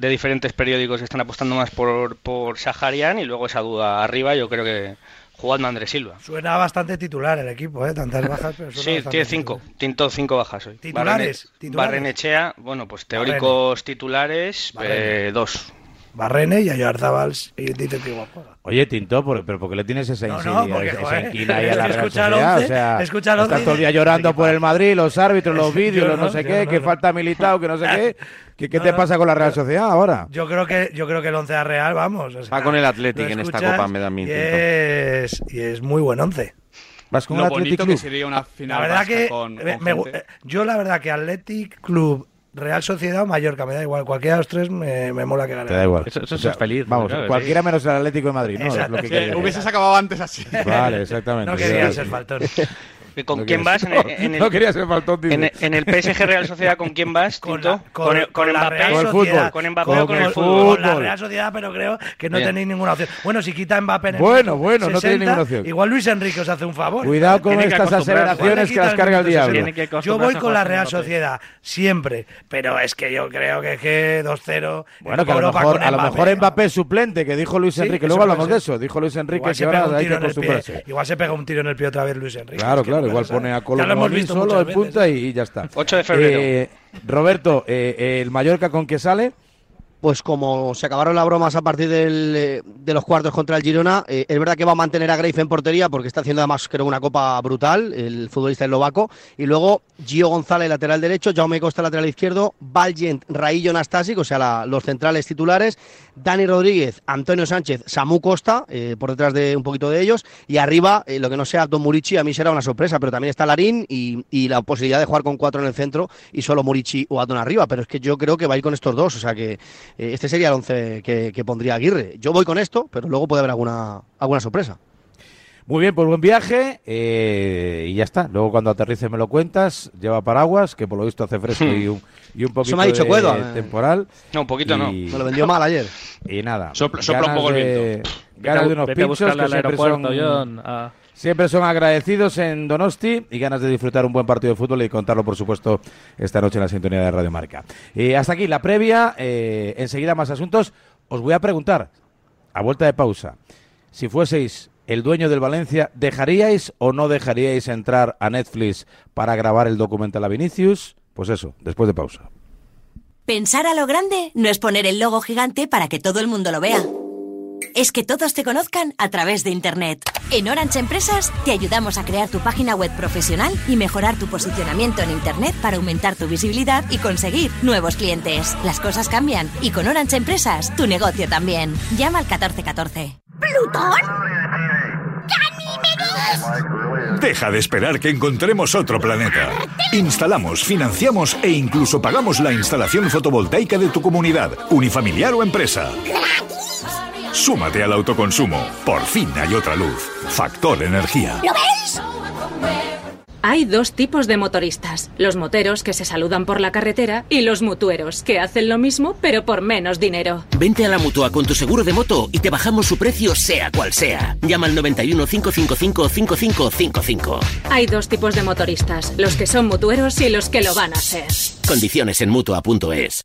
de diferentes periódicos que están apostando más por, por Saharian. Y luego esa duda arriba, yo creo que jugando Andrés Silva. Suena bastante titular el equipo, ¿eh? Tantas bajas, pero suena Sí, tiene cinco. Tinto cinco bajas hoy. ¿Titulares? Barrene- ¿Titulares? Barrenechea, bueno, pues teóricos titulares, Barrene. eh, dos. Barrene y Ayarzábal y dice que igual juega. Oye, Tinto, ¿pero por qué le tienes esa, no, no, porque, esa joder, inquina ahí a la Real escucha Sociedad? o sea, escucha el once estás todo el día llorando por el Madrid, los árbitros, los vídeos, los no, no, sé qué, no, que no. falta militado, que no sé qué. ¿Qué, qué No, te pasa con la Real Sociedad ahora? Yo creo que yo creo que el once a Real, vamos. o sea, Va con el Athletic en esta copa, me da a mí, y Tinto. es, y es muy buen once. Vas con Lo el Athletic bonito Club. que sería una final La verdad vasca que con, me- con me- gente. eh, yo la verdad que Athletic Club, Real Sociedad o Mallorca, me da igual. Cualquiera de los tres me, me mola que gane. Te da igual. Eso- eso O sea, es feliz, Vamos, claro cualquiera menos el Atlético de Madrid, ¿no? Es lo que Sí, quería hubieses acabado antes así. Vale, exactamente. No quería ser faltón. ¿Con No quién vas? En el, en el- No quería ser faltón, en el- en el PSG Real Sociedad, ¿con quién vas, Con, la- con, el- con con Mbappé. Real Con el Sociedad. fútbol. Con Mbappé Con o con el el fútbol. Con la. Real Sociedad, pero creo que no Bien. tenéis ninguna opción. Bueno, si quita Mbappé en el Bueno, bueno, no tenéis ninguna opción. Igual Luis Enrique os hace un favor. Cuidado con estas aseveraciones que las carga el diablo. Yo voy con la Real. Sociedad, siempre. Pero es que yo creo que, que 2-0. Bueno, que a lo mejor, a lo mejor Mbappé es suplente, que dijo Luis Enrique. Luego hablamos de eso. Dijo Luis Enrique Igual que se, pega ahora un hay que tiro en el pie, acostumbrarse. igual se pega un tiro en el pie otra vez Luis Enrique. Claro, Es claro, igual pone a Ya Colo lo hemos Molín visto solo veces, punta ¿eh? y, y ya está. 8 de febrero. Eh, Roberto, eh, ¿el Mallorca con qué sale? Pues como se acabaron las bromas a partir del, de los cuartos contra el Girona, eh, es verdad que va a mantener a Greif en portería porque está haciendo además creo una copa brutal, el futbolista eslovaco. Y luego Gio González, lateral derecho, Jaume Costa, lateral izquierdo, Valgent, Raillo Nastasic, o sea, la- los centrales titulares, Dani Rodríguez, Antonio Sánchez, Samu Costa, eh, por detrás de un poquito de ellos. Y arriba, eh, lo que no sea Don Murici, a mí será una sorpresa, pero también está Larín y, la posibilidad de jugar con cuatro en el centro y solo Murici o Adon arriba. Pero es que yo creo que va a ir con estos dos, o sea que eh, este sería el once que, que pondría Aguirre. Yo voy con esto, pero luego puede haber alguna, alguna sorpresa. Muy bien, pues buen viaje eh, y ya está. Luego cuando aterrice me lo cuentas. Lleva paraguas, que por lo visto hace fresco y un, y un poquito me ha dicho de Cuedo, eh. temporal. No, un poquito no. Y- Me lo vendió mal ayer. Y nada. Sopla- sopla un poco el de- viento. Ganas de unos Vete pinchos que al siempre son, John. Siempre son agradecidos en Donosti y ganas de disfrutar un buen partido de fútbol y contarlo, por supuesto, esta noche en la sintonía de Radio Marca. Y hasta aquí la previa. eh, enseguida más asuntos. Os voy a preguntar, a vuelta de pausa, si fueseis el dueño del Valencia, ¿dejaríais o no dejaríais entrar a Netflix para grabar el documental a Vinicius? Pues eso, después de pausa. Pensar a lo grande no es poner el logo gigante para que todo el mundo lo vea. Es que todos te conozcan a través de Internet. En Orange Empresas te ayudamos a crear tu página web profesional y mejorar tu posicionamiento en Internet para aumentar tu visibilidad y conseguir nuevos clientes. Las cosas cambian y con Orange Empresas tu negocio también. Llama al 1414. Deja de esperar que encontremos otro planeta. Instalamos, financiamos e incluso pagamos la instalación fotovoltaica de tu comunidad, unifamiliar o empresa. Súmate al autoconsumo. Por fin hay otra luz. Factor Energía. Hay dos tipos de motoristas, los moteros que se saludan por la carretera y los mutueros que hacen lo mismo pero por menos dinero. Vente a la mutua con tu seguro de moto y te bajamos su precio sea cual sea. Llama al 91 555 5555. Hay dos tipos de motoristas, los que son mutueros y los que lo van a hacer. Condiciones en mutua.es.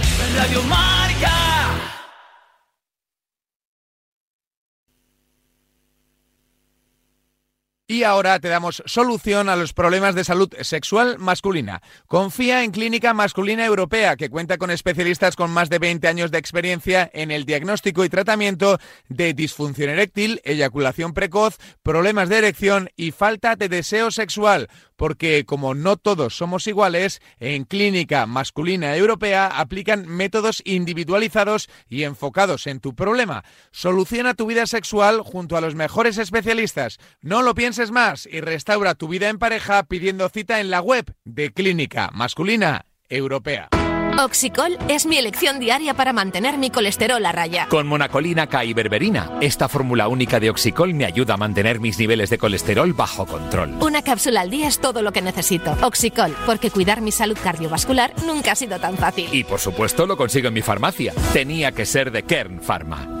Y ahora te damos solución a los problemas de salud sexual masculina. Confía en Clínica Masculina Europea, que cuenta con especialistas con más de 20 años de experiencia en el diagnóstico y tratamiento de disfunción eréctil, eyaculación precoz, problemas de erección y falta de deseo sexual. Porque como no todos somos iguales, en Clínica Masculina Europea aplican métodos individualizados y enfocados en tu problema. Soluciona tu vida sexual junto a los mejores especialistas. No lo pienses más y restaura tu vida en pareja pidiendo cita en la web de Clínica Masculina Europea. Oxicol es mi elección diaria para mantener mi colesterol a raya. Con monacolina K y berberina, esta fórmula única de Oxicol me ayuda a mantener mis niveles de colesterol bajo control. Una cápsula al día es todo lo que necesito. Oxicol, porque cuidar mi salud cardiovascular nunca ha sido tan fácil. Y por supuesto lo consigo en mi farmacia. Tenía que ser de Kern Pharma.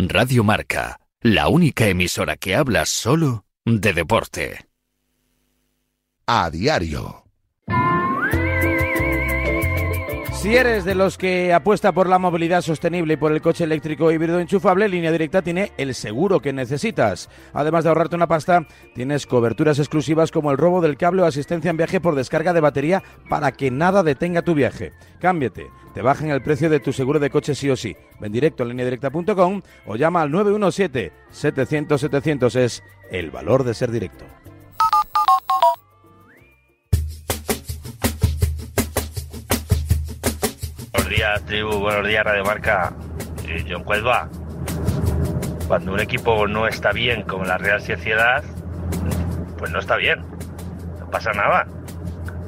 Radio Marca, la única emisora que habla solo de deporte. A diario. Si eres de los que apuesta por la movilidad sostenible y por el coche eléctrico híbrido enchufable, Línea Directa tiene el seguro que necesitas. Además de ahorrarte una pasta, tienes coberturas exclusivas como el robo del cable o asistencia en viaje por descarga de batería para que nada detenga tu viaje. Cámbiate, te bajan el precio de tu seguro de coche sí o sí. Ven directo a lineadirecta.com o llama al 917-700-700. Es el valor de ser directo. Buenos días, tribu. Buenos días, Radio Marca. Eh, John Cuelva. Cuando un equipo no está bien, como la Real Sociedad, pues no está bien. No pasa nada.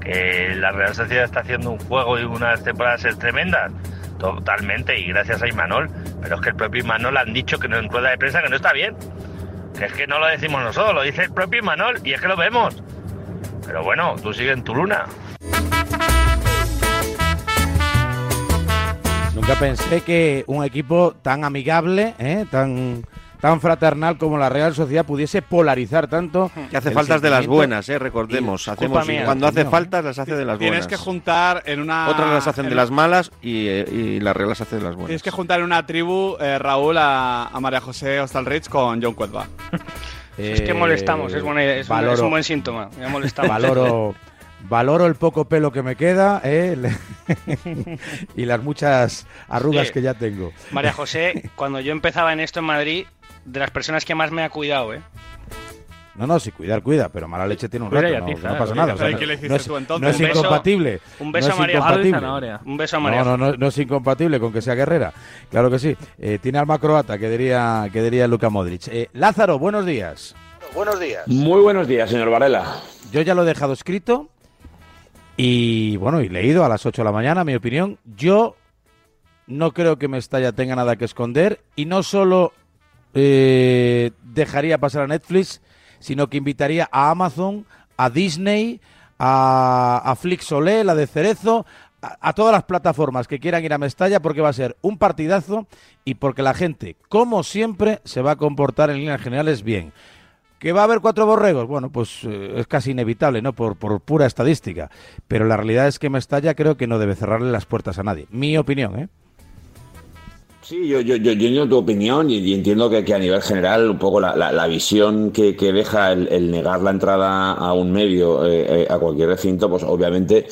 Que la Real Sociedad está haciendo un juego y unas temporadas tremendas. Totalmente, y gracias a Imanol. Pero es que el propio Imanol han dicho que en rueda de prensa que no está bien. Que es que no lo decimos nosotros, lo dice el propio Imanol, y es que lo vemos. Pero bueno, tú sigue en tu luna. Nunca pensé que un equipo tan amigable, ¿eh? tan, tan fraternal como la Real Sociedad pudiese polarizar tanto. Que hace faltas de las buenas, eh, recordemos. Hacemos, mía. cuando hace No. faltas, las hace de las Tienes buenas. que juntar en una. Otras las hacen en de las malas y, eh, y la Real las hace de las buenas. Tienes que juntar en una tribu, eh, Raúl, a, a María José Hostalrich con John Cuelva. Es que molestamos, es, buena- es un- es valoro- un buen síntoma. Ya molestamos. Valoro, valoro el poco pelo que me queda ¿eh? Y las muchas arrugas Sí. que ya tengo. María José, cuando yo empezaba en esto en Madrid, de las personas que más me ha cuidado, ¿eh? No, no, si cuidar, cuida, pero mala leche tiene un rato, no, pasa nada. o sea, Pero no, ¿qué le hiciste no es, tú no incompatible. un beso no a María. Un beso a María No, no, no, no es incompatible con que sea guerrera. Claro que sí. Eh, tiene alma croata, que diría, que diría Luka Modric. Eh, Lázaro, buenos días. Buenos días. Muy buenos días, señor Varela. Yo ya lo he dejado escrito y bueno, y leído a las 8 de la mañana, mi opinión. Yo no creo que Mestalla tenga nada que esconder y no solo eh, dejaría pasar a Netflix, sino que invitaría a Amazon, a Disney, a, a la de Cerezo, a todas las plataformas que quieran ir a Mestalla porque va a ser un partidazo y porque la gente, como siempre, se va a comportar en líneas generales bien. ¿Que va a haber cuatro borregos? Bueno, pues eh, es casi inevitable, ¿no? Por, por pura estadística. Pero la realidad es que Mestalla creo que no debe cerrarle las puertas a nadie. Mi opinión, ¿eh? Sí, yo, yo, yo, yo entiendo tu opinión y, entiendo que, que a nivel general un poco la, la- la visión que, que deja el, negar la entrada a un medio, eh, eh, a cualquier recinto, pues obviamente,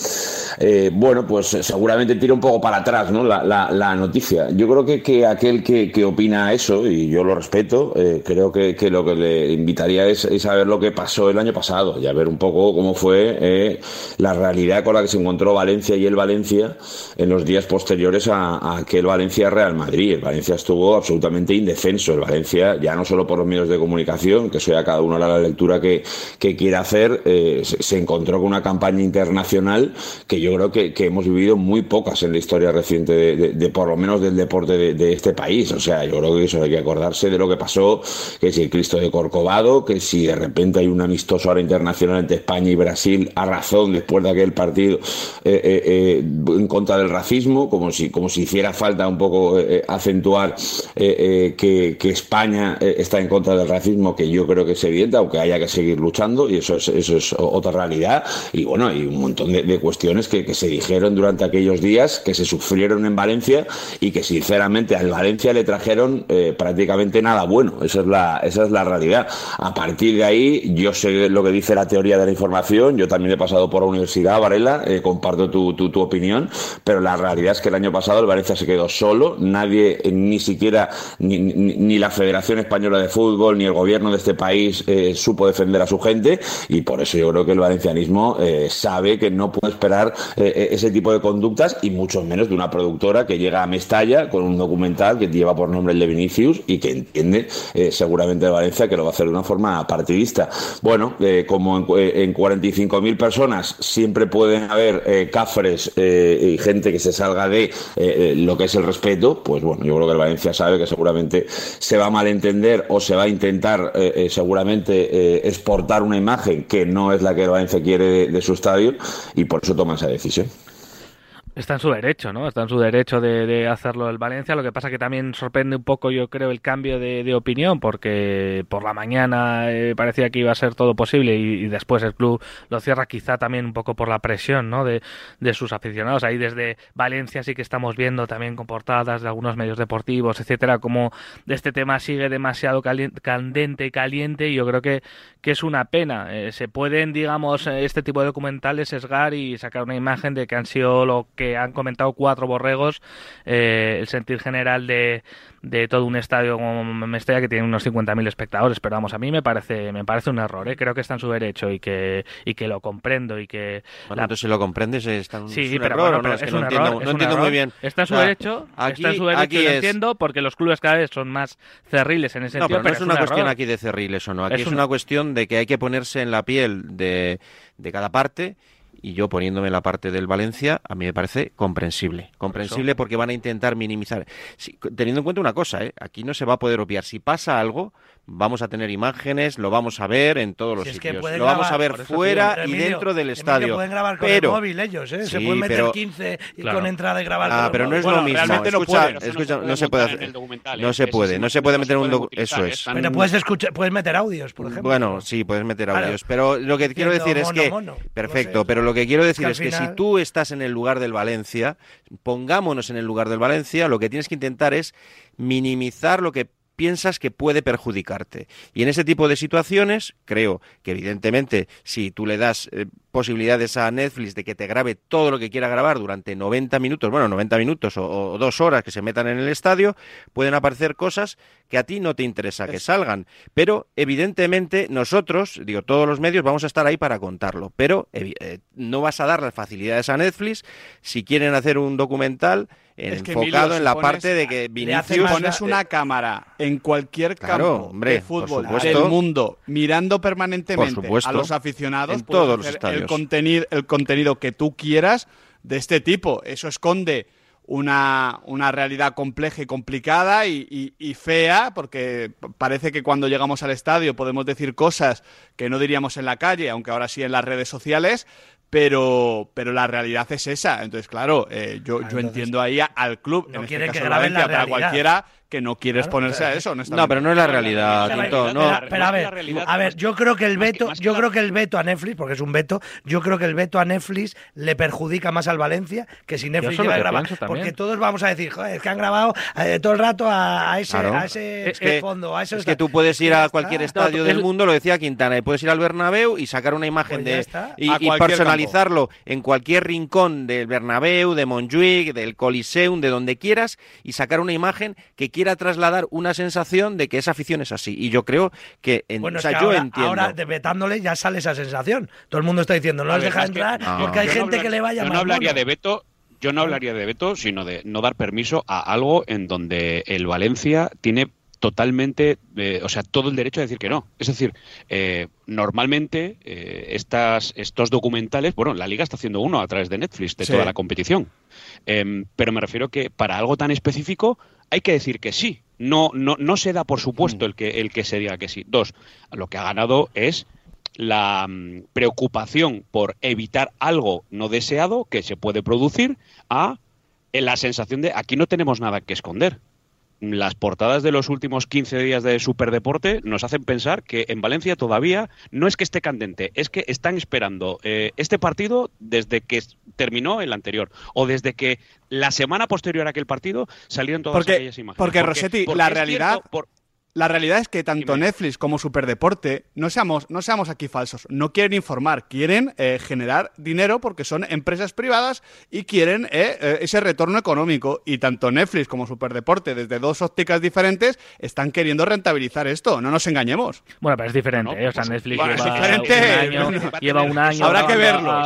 eh, bueno, pues seguramente tira un poco para atrás ¿no? la, la- noticia. Yo creo que, que aquel que, que opina eso, y yo lo respeto, eh, creo que, lo que le invitaría es, es a ver lo que pasó el año pasado y a ver un poco cómo fue la realidad con la que se encontró Valencia y el Valencia en los días posteriores a, a aquel Valencia-Real Madrid. El Valencia estuvo absolutamente indefenso. El Valencia, ya no solo por los medios de comunicación, que eso ya cada uno la lectura que, que quiera hacer, eh, se, encontró con una campaña internacional que yo creo que, que hemos vivido muy pocas en la historia reciente de, por lo menos del deporte de, este país. O sea, yo creo que eso hay que acordarse de lo que pasó, que si el Cristo de Corcovado, que si de repente hay un amistoso ahora internacional entre España y Brasil a razón después de aquel partido eh, eh, en contra del racismo, como si, como si hiciera falta un poco acentuar que, que, España está en contra del racismo, que yo creo que es evidente, aunque haya que seguir luchando, y eso es, eso es otra realidad. Y bueno, hay un montón de, cuestiones que, se dijeron durante aquellos días, que se sufrieron en Valencia y que sinceramente al Valencia le trajeron eh, prácticamente nada bueno. Esa es, la, esa es la realidad. A partir de ahí, yo sé lo que dice la teoría de la información, yo también he pasado por la universidad, Varela, eh, comparto tu, tu, opinión, pero la realidad es que el año pasado el Valencia se quedó solo, nadie, eh, ni siquiera, ni, la Federación Española de Fútbol, ni el gobierno de este país supo defender a su gente y por eso yo creo que el valencianismo sabe que no puede esperar ese tipo de conductas y mucho menos de una productora que llega a Mestalla con un documental que lleva por nombre el de Vinicius y que entiende eh, seguramente de Valencia que lo va a hacer de una forma partidista. Bueno, eh, como en, eh, en 45.000 personas siempre pueden haber cafres y gente que se salga de lo que es el respeto, pues bueno, yo creo que el Valencia sabe que seguramente se va a malentender o se va a intentar seguramente exportar una imagen que no es la que el Valencia quiere de su estadio y por eso toma esa decisión. Está en su derecho, ¿no? Está en su derecho de, hacerlo el Valencia. Lo que pasa que también sorprende un poco, yo creo, el cambio de, opinión, porque por la mañana eh, parecía que iba a ser todo posible y, después el club lo cierra quizá también un poco por la presión, ¿no? De, sus aficionados. Ahí desde Valencia sí que estamos viendo también con portadas de algunos medios deportivos, etcétera, como este tema sigue demasiado candente y caliente y yo creo que, que es una pena. Eh, se pueden, digamos, este tipo de documentales sesgar y sacar una imagen de que han sido lo que han comentado cuatro borregos, eh, el sentir general de, de todo un estadio como Mestalla que tiene unos 50.000 espectadores, pero vamos, a mí me parece me parece un error, ¿eh? creo que está en su derecho y que y que lo comprendo y que bueno, entonces si lo comprendes está en sí, un pero error, no, es, que no entiendo, no entiendo muy bien. Está en su derecho, aquí, está en su derecho, aquí lo entiendo porque los clubes cada vez son más cerriles en ese sentido, no, pero, no es, una cuestión aquí de cerriles o no, aquí es, una cuestión de que hay que ponerse en la piel de, de cada parte y yo poniéndome la parte del Valencia, a mí me parece comprensible. Comprensible porque van a intentar minimizar. teniendo en cuenta una cosa, ¿eh? aquí no se va a poder obviar. Si pasa algo, vamos a tener imágenes, lo vamos a ver en todos los sitios. lo vamos a ver fuera y dentro del estadio. pueden grabar con pero, el móvil ellos, ¿eh? se pueden meter 15 y con entrada y grabar. Ah, pero no es lo mismo. Escucha, no, se puede hacer. No se puede, no se puede meter un eso es. Pero puedes escuchar, puedes meter audios, por ejemplo. Bueno, sí, puedes meter audios, pero lo que quiero decir es que perfecto, pero lo que quiero decir es que si tú estás en el lugar del Valencia, pongámonos en el lugar del Valencia, lo que tienes que intentar es minimizar lo que piensas que puede perjudicarte. Y en ese tipo de situaciones, creo que evidentemente si tú le das eh, posibilidades a Netflix de que te grabe todo lo que quiera grabar durante 90 minutos, bueno, 90 minutos o, dos horas que se metan en el estadio, pueden aparecer cosas que a ti no te interesa que salgan. Pero evidentemente nosotros, digo, todos los medios vamos a estar ahí para contarlo. Pero eh, no vas a dar las facilidades a Netflix si quieren hacer un documental enfocado en la parte de que Vinicius pones una cámara en cualquier campo de fútbol del mundo mirando permanentemente a los aficionados en todos los estadios. el contenido el contenido que tú quieras de este tipo. Eso esconde una, una realidad compleja y complicada y, y, fea, porque parece que cuando llegamos al estadio podemos decir cosas que no diríamos en la calle, aunque ahora sí en las redes sociales, pero, pero la realidad es esa. Entonces, claro, eh, yo, yo entiendo ahí al club, no en este caso que Valencia, para cualquiera que no quiere exponerse a eso. No, pero no es la realidad, Tinto. No. Pero, a ver, a ver, yo creo que el veto, yo creo que el veto a Netflix, porque es un veto, yo creo que el veto a Netflix le perjudica más al Valencia que si Netflix iba a grabar, porque todos vamos a decir, joder, es que han grabado eh, todo el rato a, ese, a ese es que, fondo, a Es que tú puedes ir a cualquier estadio del mundo, lo decía Quintana, y puedes ir al Bernabéu y sacar una imagen pues de y, y personalizarlo en cualquier rincón del Bernabéu, de Montjuic, del Coliseum, de donde quieras y sacar una imagen que quiera trasladar una sensación de que esa afición es así. Y yo creo que, en, bueno, o sea, yo ahora, entiendo. Ahora, vetándole, ya sale esa sensación. Todo el mundo está diciendo, no les deja entrar porque hay gente que le vaya Yo no hablaría de veto yo no hablaría de veto, sino de no dar permiso a algo en donde el Valencia tiene totalmente, eh, o sea, todo el derecho a decir que no. Es decir, eh, normalmente eh, estas, estos documentales, bueno, la liga está haciendo uno a través de Netflix de toda la competición, em, pero me refiero que para algo tan específico hay que decir que sí. No, no, no se da por supuesto el que, el que se diga que sí. Dos, lo que ha ganado es la mm, preocupación por evitar algo no deseado que se puede producir a la sensación de aquí no tenemos nada que esconder las portadas de los últimos 15 días de Superdeporte nos hacen pensar que en Valencia todavía no es que esté candente, es que están esperando eh, este partido desde que terminó el anterior o desde que la semana posterior a aquel partido salieron todas aquellas imágenes. Porque, Rossetti, la realidad la realidad es que tanto Netflix como Superdeporte, no seamos, no seamos aquí falsos, no quieren informar, quieren eh, generar dinero porque son empresas privadas y quieren eh, eh, ese retorno económico. Y tanto Netflix como Superdeporte, desde dos ópticas diferentes, están queriendo rentabilizar esto, no nos engañemos. Bueno, pero es diferente, o sea, pues, Netflix lleva, Un año, lleva un año. Habrá que verlo.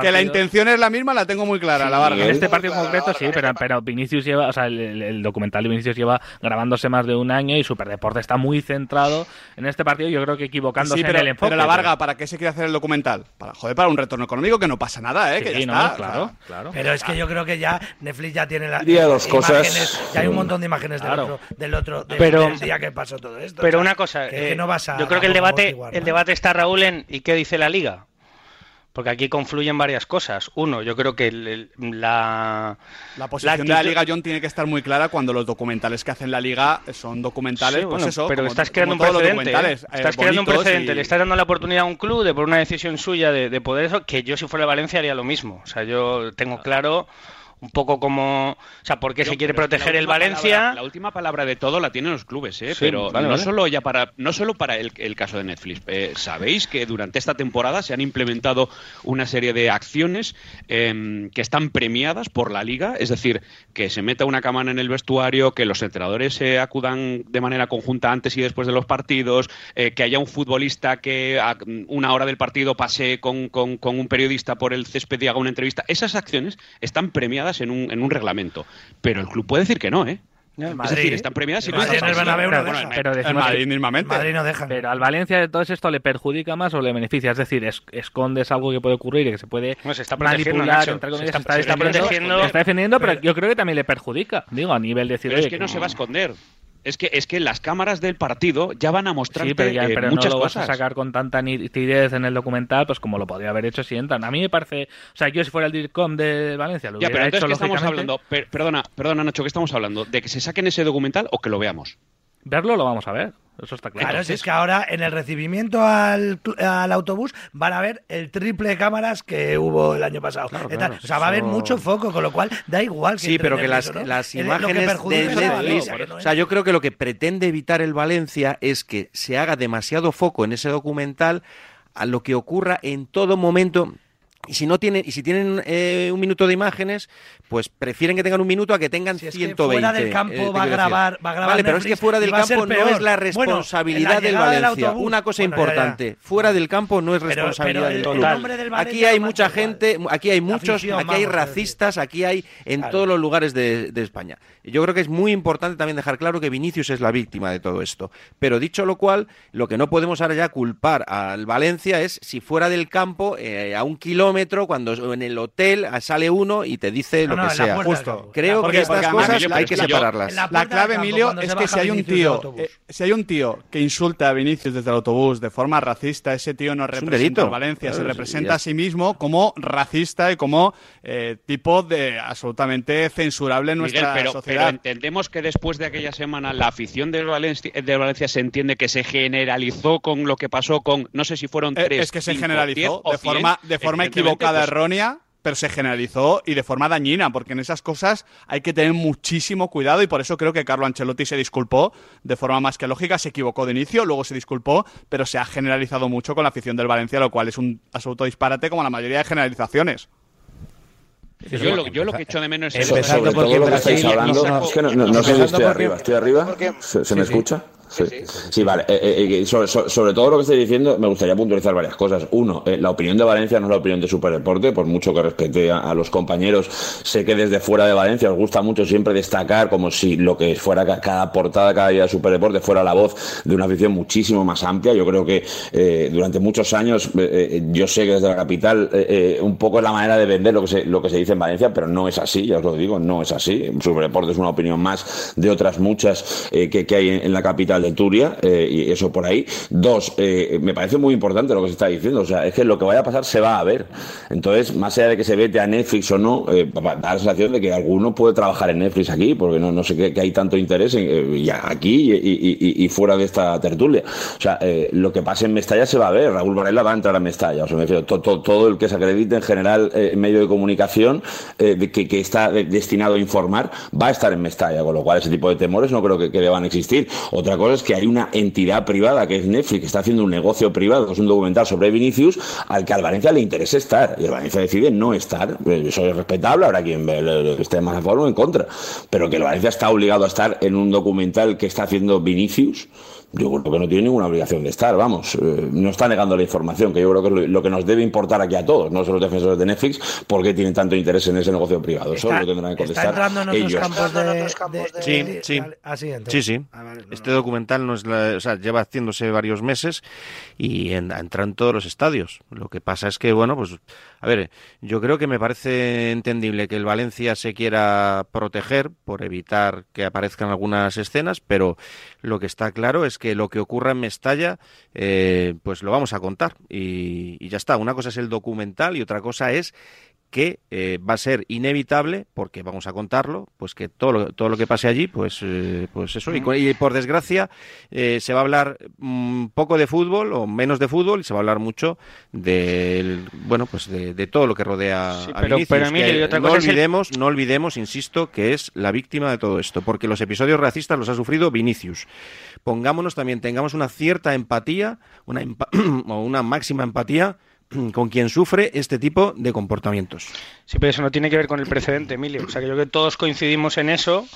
que la intención es la misma, la tengo muy clara, la barra. En este partido concreto sí, pero, pero Vinicius lleva, o sea, el, documental de Vinicius lleva grabándose más de un año y su Superdeporte está muy centrado en este partido, yo creo que equivocándose pero, en el enfoque. Pero la Varga, ¿para qué se quiere hacer el documental? Para joder, para un retorno económico que no pasa nada, ¿eh? que ya está, claro, claro. Pero es que yo creo que ya Netflix ya tiene las dos cosas. ya hay un montón de imágenes del otro, del otro del, día que pasó todo esto. Pero una cosa, eh, yo creo que el debate, el debate está Raúl en ¿y qué dice la liga? Porque aquí confluyen varias cosas. Uno, yo creo que la... La posición de la Liga, John, tiene que estar muy clara cuando los documentales que hacen la Liga son documentales, pues eso, pero estás creando un precedente. ¿eh? Estás creando un precedente. Le estás dando la oportunidad a un club de por una decisión suya de, de poder eso, que yo si fuera Valencia haría lo mismo. O sea, yo tengo claro un poco como, o sea, ¿por qué se quiere proteger el Valencia? la última palabra de todo la tienen los clubes, ¿eh? pero no solo ya para, no solo para el, caso de Netflix. Eh, Sabéis que durante esta temporada se han implementado una serie de acciones em, que están premiadas por la liga, es decir, que se meta una cámara en el vestuario, que los entrenadores se acudan de manera conjunta antes y después de los partidos, eh, que haya un futbolista que a una hora del partido pase con, con un periodista por el césped y haga una entrevista. Esas acciones están premiadas en un, en un reglamento. Pero el club puede decir que no, ¿eh? es decir, están premiadas y no pero, el Madrid mismamente. Madrid no deja. Pero al Valencia de todo esto le perjudica más o le beneficia, es decir, escondes algo que puede ocurrir y que se puede se está manipular, entre comillas, está, está, protegiendo, está defendiendo, pero, yo creo que también le perjudica, digo, a nivel de decir, pero es que no se va a esconder. Es que, es que las cámaras del partido ya van a mostrar sí, pero, ya, eh, pero muchas no lo vas a sacar con tanta nitidez en el documental, pues como lo podría haber hecho si entran. A mí me parece, o sea, yo si fuera el DIRCOM de Valencia, lo ya, hubiera pero hecho ¿qué estamos hablando? perdona, perdona Nacho, ¿qué estamos hablando? ¿De que se saquen ese documental o que lo veamos? Verlo lo vamos a ver. Eso está claro. Claro, si es que ahora en el recibimiento al, al, autobús van a ver el triple de cámaras que hubo el año pasado. o sea, va a haber mucho foco, con lo cual da igual que Sí, pero que las, las imágenes de Netflix. o sea, yo creo que lo que pretende evitar el Valencia es que se haga demasiado foco en ese documental a lo que ocurra en todo momento y si no tienen, y si tienen eh, un minuto de imágenes, pues prefieren que tengan un minuto a que tengan si 120. fuera del campo eh, va, a grabar, va a grabar, Vale, pero es que fuera del campo no es la responsabilidad del Valencia. Una cosa importante, fuera del campo no es responsabilidad del club. Aquí hay mucha gente, aquí hay muchos, aquí hay racistas, aquí hay en todos los lugares de, de España. Yo creo que es muy importante también dejar claro que Vinicius es la víctima de todo esto. Pero dicho lo cual, lo que no podemos ahora ya culpar al Valencia es si fuera del campo, eh, a un kilómetro cuando en el hotel sale uno y te dice lo que sea. Justo. Creo que estas cosas hay que separarlas. La, clave, Emilio, es que si hay un tío, eh, si hay un tío que insulta a Vinicius desde el autobús de forma racista, ese tío no representa a Valencia, se representa a sí mismo como racista y como eh, tipo de absolutamente censurable en nuestra sociedad. Pero entendemos que después de aquella semana la afición de Valencia, de Valencia se entiende que se generalizó con lo que pasó con, no sé si fueron eh, tres. Es que se generalizó de forma, de forma equivocada, pues, errónea, pero se generalizó y de forma dañina, porque en esas cosas hay que tener muchísimo cuidado y por eso creo que Carlo Ancelotti se disculpó de forma más que lógica, se equivocó de inicio, luego se disculpó, pero se ha generalizado mucho con la afición del Valencia, lo cual es un absoluto disparate como la mayoría de generalizaciones. Yo lo, yo lo, que echo de menos es sobre todo lo que estáis hablando. es que no, sé si estoy arriba. ¿Estoy arriba? ¿Se, me escucha? Sí, vale. Eh, eh, sobre, todo lo que estoy diciendo, me gustaría puntualizar varias cosas. Uno, la opinión de Valencia no es la opinión de Superdeporte, por mucho que respete a, los compañeros. Sé que desde fuera de Valencia os gusta mucho siempre destacar como si lo que fuera cada portada, cada día de Superdeporte fuera la voz de una afición muchísimo más amplia. Yo creo que durante muchos años, yo sé que desde la capital, un poco es la manera de vender lo que, se, lo que se dice en Valencia, pero no es así, ya os lo digo, no es así. Superdeporte es una opinión más de otras muchas que, hay en la capital Turia, eh, y eso por ahí. Dos, eh, me parece muy importante lo que se está diciendo, o sea, es que lo que vaya a pasar se va a ver. Entonces, más allá de que se vete a Netflix o no, eh, da la sensación de que alguno puede trabajar en Netflix aquí, porque no, no sé qué, hay tanto interés en, aquí y, fuera de esta tertulia. O sea, lo que pase en Mestalla se va a ver, Raúl Varela va a entrar a Mestalla, o sea, me refiero, todo, todo el que se acredite en general en medio de comunicación que, que, está destinado a informar va a estar en Mestalla, con lo cual ese tipo de temores no creo que, que deban existir. Otra cosa es que hay una entidad privada que es Netflix, que está haciendo un negocio privado, que es un documental sobre Vinicius, al que al Valencia le interesa estar. Y el Valencia decide no estar. Eso es respetable, habrá quien esté más a favor o en contra. Pero que el Valencia está obligado a estar en un documental que está haciendo Vinicius yo creo que no tiene ninguna obligación de estar, vamos, eh, no está negando la información, que yo creo que es lo, que nos debe importar aquí a todos, no solo los defensores de Netflix, porque tienen tanto interés en ese negocio privado. Solo lo tendrán que contestar está en ellos. Campos de, Sí, sí. sí, sí. este documental no es o sea, lleva haciéndose varios meses y entra en todos los estadios. Lo que pasa es que, bueno, pues a ver, yo creo que me parece entendible que el Valencia se quiera proteger por evitar que aparezcan algunas escenas, pero lo que está claro es que lo que ocurra en Mestalla, eh, pues lo vamos a contar y, y ya está. Una cosa es el documental y otra cosa es que eh, va a ser inevitable, porque vamos a contarlo, pues que todo lo, todo lo que pase allí, pues, eh, pues eso. Y, por desgracia, eh, se va a hablar un mm, poco de fútbol o menos de fútbol y se va a hablar mucho de, bueno, pues de, todo lo que rodea a pero, Vinicius. no olvidemos, no olvidemos, insisto, que es la víctima de todo esto, porque los episodios racistas los ha sufrido Vinicius. Pongámonos también, tengamos una cierta empatía, una o una máxima empatía con quien sufre este tipo de comportamientos. Sí, pero eso no tiene que ver con el precedente, Emilio. O sea, que yo creo que todos coincidimos en eso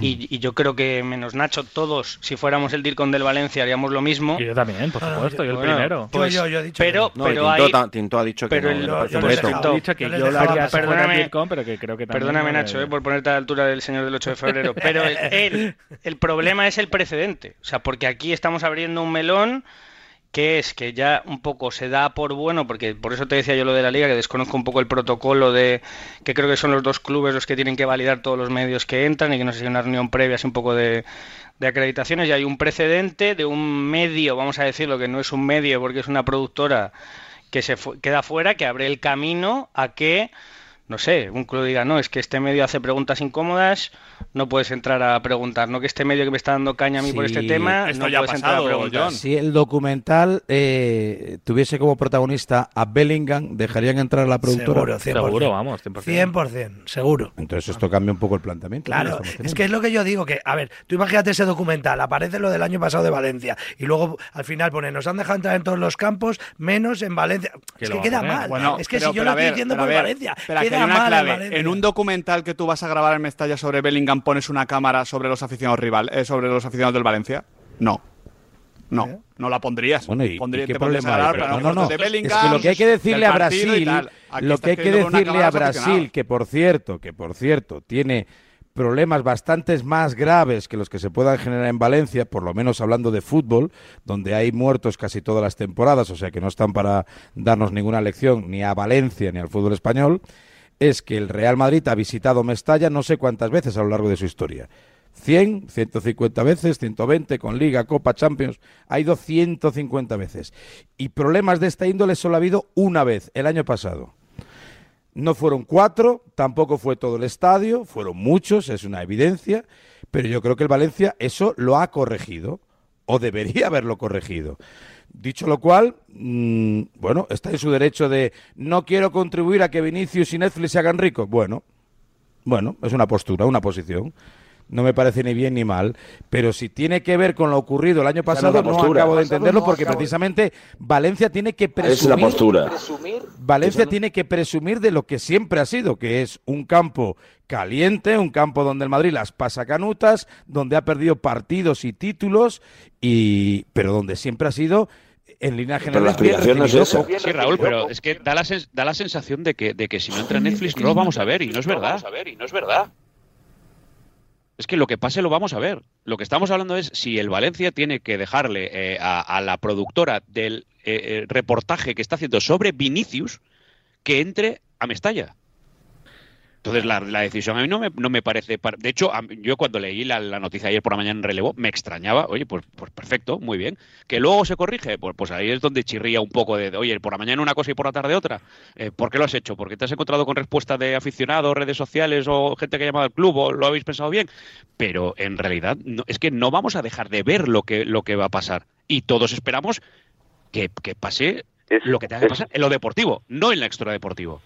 y, yo creo que menos Nacho, todos, si fuéramos el DIRCON del Valencia, haríamos lo mismo. Y yo también, por supuesto, yo, el primero. Pues, yo, yo, he dicho pero, no, pero Tinto, ha dicho que pero no, yo, he dicho que yo la haría perdóname, pero que creo que también Perdóname, Nacho, eh, por ponerte a la altura del señor del 8 de febrero, pero el, el problema es el precedente. O sea, porque aquí estamos abriendo un melón que es que ya un poco se da por bueno, porque por eso te decía yo lo de la liga, que desconozco un poco el protocolo de que creo que son los dos clubes los que tienen que validar todos los medios que entran y que no sé si una reunión previa, así un poco de, de acreditaciones. Y hay un precedente de un medio, vamos a decirlo, que no es un medio porque es una productora que se queda fuera, que abre el camino a que no sé, un club diga, no, es que este medio hace preguntas incómodas, no puedes entrar a preguntar, no que este medio que me está dando caña a mí por este tema, no ya puedes entrar a preguntar. Si el documental eh, tuviese como protagonista a Bellingham, ¿dejarían entrar a la productora? Seguro, 100%. Seguro, vamos, 100%. 100%, seguro. Entonces esto cambia un poco el planteamiento. Claro, es que es lo que yo digo, que, a ver, tú imagínate ese documental, aparece lo del año pasado de Valencia, y luego al final pone, nos han dejado entrar en todos los campos, menos en Valencia. Es que queda mal. es que si yo lo estoy diciendo por Valencia, una clave. En un documental que tú vas a grabar en Mestalla sobre Bellingham, ¿pones una cámara sobre los aficionados rival, eh, sobre los aficionados del Valencia? No. No, ¿Eh? no la pondrías. Bueno, ¿y, qué problema No, no, no. es que lo que hay que decirle a Brasil, lo que hay que decirle a Brasil, que por cierto, que por cierto, tiene problemas bastante más graves que los que se puedan generar en Valencia, por lo menos hablando de fútbol, donde hay muertos casi todas las temporadas, o sea que no están para darnos ninguna lección ni a Valencia ni al fútbol español es que el Real Madrid ha visitado Mestalla no sé cuántas veces a lo largo de su historia. 100, 150 veces, 120 con Liga, Copa, Champions. Ha ido 150 veces. Y problemas de esta índole solo ha habido una vez, el año pasado. No fueron cuatro, tampoco fue todo el estadio, fueron muchos, es una evidencia, pero yo creo que el Valencia eso lo ha corregido, o debería haberlo corregido. Dicho lo cual, mm, bueno, está en su derecho de no quiero contribuir a que Vinicius y Netflix se hagan ricos. Bueno, bueno, es una postura, una posición. no me parece ni bien ni mal, pero si tiene que ver con lo ocurrido el año pasado, no acabo de entenderlo porque precisamente Valencia tiene que presumir, es la postura. Valencia tiene que presumir de lo que siempre ha sido, que es un campo caliente, un campo donde el Madrid las pasa canutas, donde ha perdido partidos y títulos, y pero donde siempre ha sido en línea general. Pero la es Sí, Raúl, pero es que da la, da la sensación de que, de que si no entra Netflix no lo vamos a ver, y no es verdad. y no es verdad. Es que lo que pase lo vamos a ver. Lo que estamos hablando es si el Valencia tiene que dejarle eh, a, la productora del eh, eh, reportaje que está haciendo sobre Vinicius que entre a Mestalla. Entonces la, decisión a mí no me, no me parece... De hecho, yo cuando leí la, noticia ayer por la mañana en relevo, me extrañaba, oye, pues, pues perfecto, muy bien. Que luego se corrige, pues, pues ahí es donde chirría un poco de, oye, por la mañana una cosa y por la tarde otra. Eh, ¿Por qué lo has hecho? ¿Porque te has encontrado con respuesta de aficionados, redes sociales o gente que ha llamado al club o lo habéis pensado bien? Pero en realidad es que no vamos a dejar de ver lo que, lo que va a pasar. Y todos esperamos que, pase lo que tenga que pasar en lo deportivo, no en lo extradeportivo.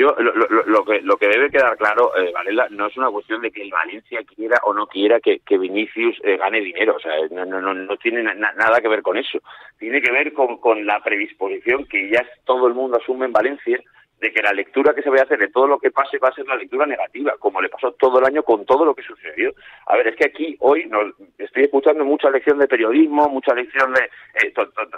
Yo, lo, lo, que, lo que debe quedar claro, eh, no es una cuestión de que el Valencia quiera o no quiera que, que Vinicius eh, gane dinero, o sea, no, no, no, no tiene nada que ver con eso. Tiene que ver con, con la predisposición que ya todo el mundo asume en Valencia de que la lectura que se vaya a hacer de todo lo que pase va a ser la lectura negativa, como le pasó todo el año con todo lo que sucedió. A ver, es que aquí hoy estoy escuchando mucha lección de periodismo, mucha lección de... Eh,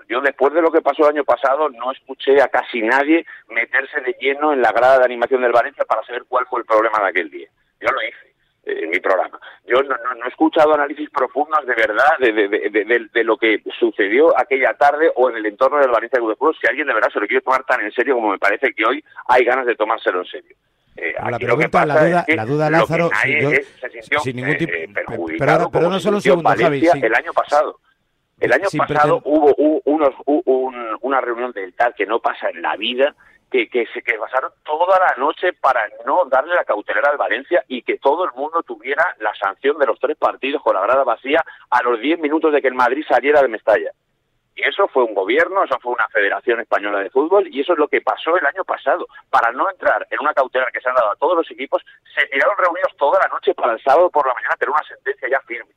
yo después de lo que pasó el año pasado no escuché a casi nadie meterse de lleno en la grada de animación del Valencia para saber cuál fue el problema de aquel día. Yo lo hice en mi programa. Yo no, no, he escuchado análisis profundos de verdad de, de, de, lo que sucedió aquella tarde o en el entorno del Valencia de Fútbol, si alguien de verdad se lo quiere tomar tan en serio como me parece que hoy hay ganas de tomárselo en serio. Eh, la pregunta, la duda, la duda Lázaro, sin ningún tipo, eh, pero, pero, no solo un segundo, Javi, el año pasado. El año pasado hubo, unos, una reunión del tal que no pasa en la vida, que, que, se que pasaron toda la noche para no darle la cautelera al Valencia y que todo el mundo tuviera la sanción de los tres partidos con la grada vacía a los diez minutos de que el Madrid saliera de Mestalla. Y eso fue un gobierno, eso fue una Federación Española de Fútbol y eso es lo que pasó el año pasado. Para no entrar en una cautelera que se han dado a todos los equipos, se tiraron reunidos toda la noche para el sábado por la mañana tener una sentencia ya firme.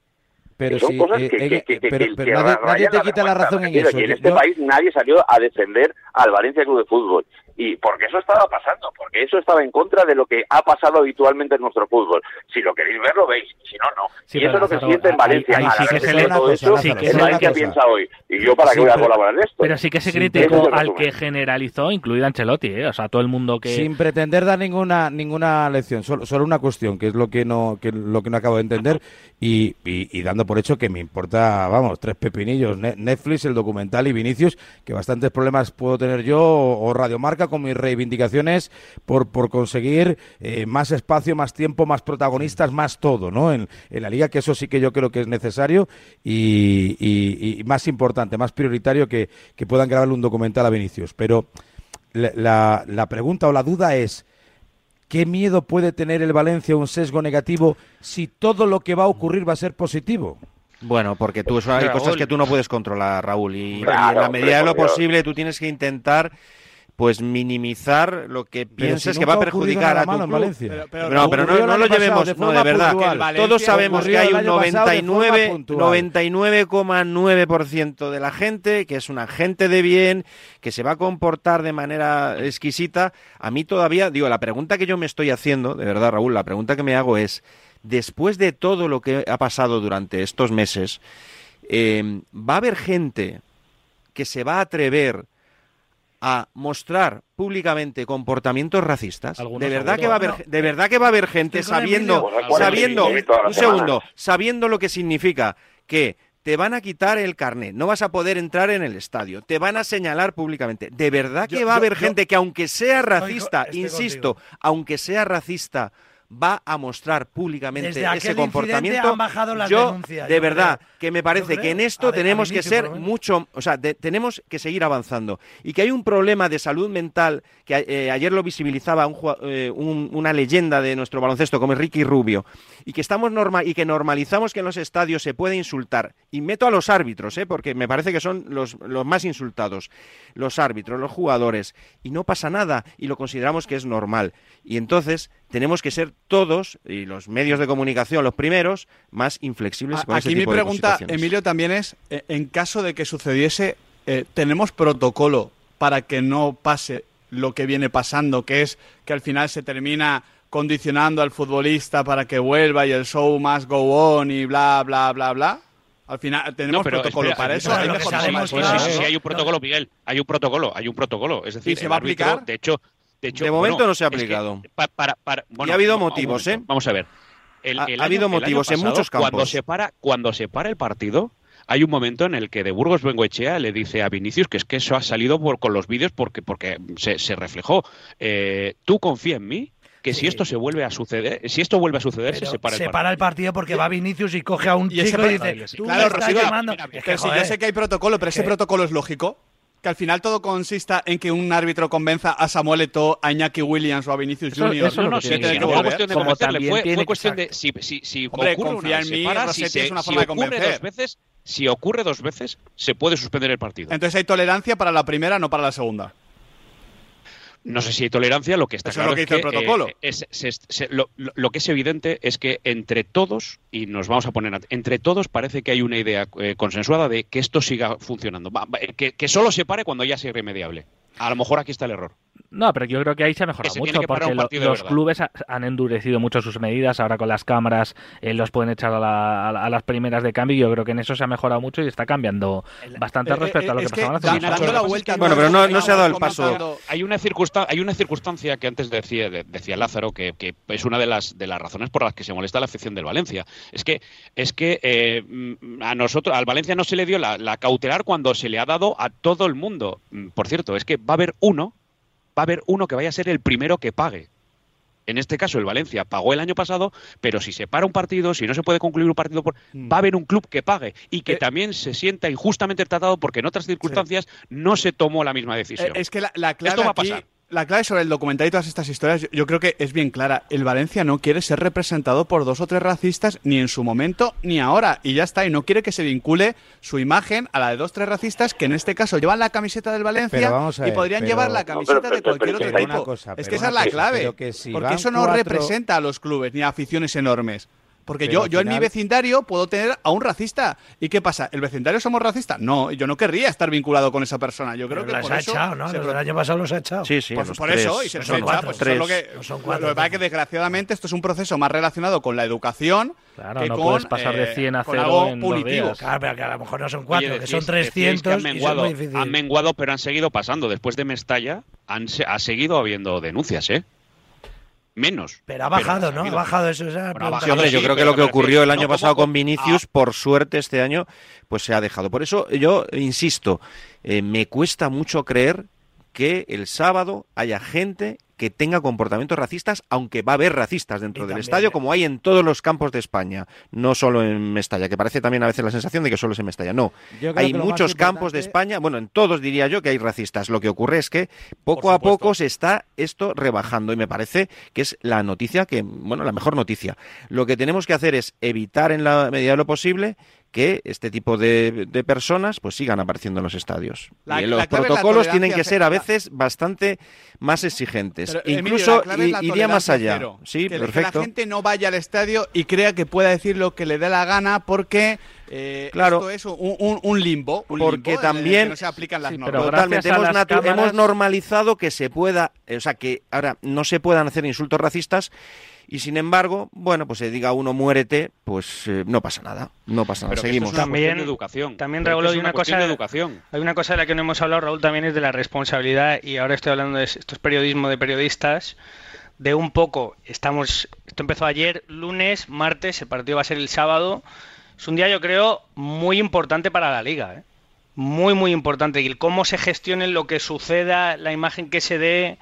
Pero sí, pero, nadie, te quita la razón en eso. Y en este país nadie salió a defender al Valencia Club de Fútbol y porque eso estaba pasando, porque eso estaba en contra de lo que ha pasado habitualmente en nuestro fútbol. Si lo queréis ver, lo veis, si no, no. y eso es lo que siente en Valencia. Ahí, sí que se le todo eso, sí que Valencia piensa hoy. Y yo para qué voy a colaborar en esto. Pero sí que se criticó al que generalizó, incluido Ancelotti, ¿eh? o sea, todo el mundo que... Sin pretender dar ninguna ninguna lección, solo, solo una cuestión, que es lo que no que lo que no acabo de entender, y, y, dando por hecho que me importa, vamos, tres pepinillos, Netflix, el documental y Vinicius, que bastantes problemas puedo tener yo, o Radio Marca, con mis reivindicaciones por, por conseguir eh, más espacio, más tiempo, más protagonistas, más todo, ¿no? En, la liga, que eso sí que yo creo que es necesario y, más importante, más prioritario que, que puedan grabarle un documental a Vinicius. Pero la, la pregunta o la duda es... ¿Qué miedo puede tener el Valencia un sesgo negativo si todo lo que va a ocurrir va a ser positivo? Bueno, porque tú hay cosas que tú no puedes controlar, Raúl, y, en la medida de lo posible tú tienes que intentar pues minimizar lo que pienses que va a perjudicar a, tu club. Valencia. Pero, no, pero no, lo llevemos, de no, de verdad. Todos sabemos que hay un 99,9% de la gente que es una gente de bien, que se va a comportar de manera exquisita. A mí todavía, digo, la pregunta que yo me estoy haciendo, de verdad, Raúl, la pregunta que me hago es, después de todo lo que ha pasado durante estos meses, eh, ¿va a haber gente que se va a atrever a mostrar públicamente comportamientos racistas, de verdad que va a haber, de verdad que va a haber gente sabiendo, sabiendo, un segundo, sabiendo lo que significa que te van a quitar el carnet, no vas a poder entrar en el estadio, te van a señalar públicamente. De verdad que va a haber gente que aunque sea racista, insisto, aunque sea racista, va a mostrar públicamente ese comportamiento. yo, de verdad, que me parece que en esto tenemos que ser mucho, o sea, tenemos que seguir avanzando. Y que hay un problema de salud mental, que eh, ayer lo visibilizaba eh, una leyenda de nuestro baloncesto como Ricky Rubio, y que estamos norma y que normalizamos que en los estadios se puede insultar. Y meto a los árbitros, ¿eh? porque me parece que son los, los más insultados, los árbitros, los jugadores, y no pasa nada, y lo consideramos que es normal. Y entonces tenemos que ser todos, y los medios de comunicación los primeros, más inflexibles con Aquí ese mi tipo pregunta, de Emilio, también es, eh, en caso de que sucediese, eh, ¿tenemos protocolo para que no pase lo que viene pasando, que es que al final se termina condicionando al futbolista para que vuelva y el show must go on y bla, bla, bla, bla? Al final, ¿tenemos protocolo para eso? ¿Hay sí, sí, sí, hay un protocolo, Miguel. Hay un protocolo, hay un protocolo. Es decir, ¿Y se va a aplicar? De hecho, de, hecho, de momento no se ha aplicado. para, para, y ha habido motivos, ¿eh? Vamos a ver. El, ha, habido motivos en muchos campos. Cuando se, para, cuando se para el partido, hay un momento en el que de Burgos Bengoechea le dice a Vinicius que es que eso ha salido por, con los vídeos porque, porque se, se reflejó. Eh, Tú confía en mí que si esto se vuelve a suceder, si esto vuelve a suceder, se separa el se partido. para el partido porque va Vinicius y coge a un Y chico y dice, tú Claro, me estás Rocío, llamando. mira, Es que yo sé que hay protocolo, pero ese que- protocolo es lógico. Que al final todo consista en que un árbitro convenza a Samuel Eto'o, a Iñaki Williams o a Vinicius Eso- Junior. eso no, no, que sí, tiene que no fue cuestión de convencerle, fue, fue cuestión de si, si, si Hombre, ocurre una, en se mí, para, Rossetti si, se- es una si forma de ocurre convencer. dos veces, si ocurre dos veces, se puede suspender el partido. Entonces hay tolerancia para la primera, no para la segunda. No sé si hay tolerancia, lo que está Eso es claro lo que dice el protocolo. eh, es- se- se- lo, que es evidente es que entre todos, y nos vamos a poner, entre todos parece que hay una idea eh, consensuada de que esto siga funcionando, va- que, que solo se pare cuando ya sea irremediable. A lo mejor aquí está el error. No, pero yo creo que ahí se ha mejorado se mucho que porque lo- los clubes ha- han endurecido mucho sus medidas. Ahora con las cámaras eh, los pueden echar a, la- a la- a las primeras de cambio. y Yo creo que en eso se ha mejorado mucho y está cambiando bastante eh, respecto a lo eh, que es que la vuelta Bueno, pero no, no se ha dado el paso. Hay una, circunstan- hay una circunstancia que antes decía, de- decía Lázaro, que, que es una de las, de las razones por las que se molesta la afición del Valencia. Es que, es que eh, mm, a nosotros, al Valencia no se le dio la, la cautelar cuando se le ha dado a todo el mundo. Mm, Por cierto, es que va a haber uno, va a haber uno que vaya a ser el primero que pague. En este caso, el Valencia pagó el año pasado, pero si se para un partido, si no se puede concluir un partido, por- va a haber un club que pague y que también se sienta injustamente tratado porque en otras circunstancias no se tomó la misma decisión. Eh, Es que la, la clave Esto va a aquí- pasar. La clave sobre el documental y todas estas historias, yo, yo creo que es bien clara. El Valencia no quiere ser representado por dos o tres racistas ni en su momento ni ahora. Y ya está. Y no quiere que se vincule su imagen a la de dos tres racistas que en este caso llevan la camiseta del Valencia vamos y podrían pero- llevar la No, camiseta pero- de cualquier otro equipo. cosa, es que esa es la clave. pero que si porque eso no cuatro- representa a los clubes ni a aficiones enormes. Porque Pero yo, yo en mi vecindario puedo tener a un racista. ¿Y qué pasa? ¿El vecindario somos racistas? No, yo no querría estar vinculado con esa persona. Yo creo Pero que las por ha eso echado, ¿no? se Los del año pasado los ha echado. Sí, sí, Pues los por tres. eso, y se les son echa, cuatro. pues eso es lo Tres. que, No son lo- cuatro, lo que pasa es que desgraciadamente esto es un proceso más relacionado con la educación Claro, que no con, puedes pasar de eh, 100 a con 0 algo en dos punitivo. días. Claro, pero que a lo mejor no son cuatro, Oye, que son decíais- decíais 300 que han y menguado, muy difícil. han menguado, pero han seguido pasando. Después de Mestalla, han, se- ha seguido habiendo denuncias, ¿eh? Menos. Pero ha bajado, ¿no? Ha bajado eso. esa Bueno, ha pregunta. bajado, Sí, hombre, yo sí, creo que lo que ocurrió el año no, pasado con Vinicius, por suerte este año, pues se ha dejado. Por eso yo insisto, eh, me cuesta mucho creer que el sábado haya gente que tenga comportamientos racistas, aunque va a haber racistas dentro del también, estadio, como hay en todos los campos de España, no solo en Mestalla, que parece también a veces la sensación de que solo es en Mestalla. No, hay muchos campos de España, bueno, en todos diría yo que hay racistas. Lo que ocurre es que poco a poco se está esto rebajando y me parece que es la noticia que, bueno, la mejor noticia. Lo que tenemos que hacer es evitar en la medida de lo posible que este tipo de, de personas pues sigan apareciendo en los estadios. La- y los protocolos tienen que ser a veces bastante más exigentes. Pero, Emilio, Incluso la clave es i- la iría más allá. cero. Sí, que, perfecto. que la gente no vaya al estadio y crea que pueda decir lo que le dé la gana porque eh, Claro. esto es un, un- un limbo. un Porque limbo que también- no se aplican las Sí, normas. Totalmente, las cámaras- hemos normalizado que se pueda, eh, o sea, que ahora no se puedan hacer insultos racistas y sin embargo, bueno, pues se diga uno muérete, pues eh, no pasa nada, no pasa nada, Pero seguimos. es una También- de educación. también, Pero Raúl, hay una cosa- de educación. Hay una cosa de la que no hemos hablado, Raúl, también es de la responsabilidad, y ahora estoy hablando de esto es periodismo de periodistas, de un poco, estamos, esto empezó ayer, lunes, martes, el partido va a ser el sábado, es un día yo creo muy importante para la liga, ¿eh? muy muy importante, y el cómo se gestione lo que suceda, la imagen que se dé,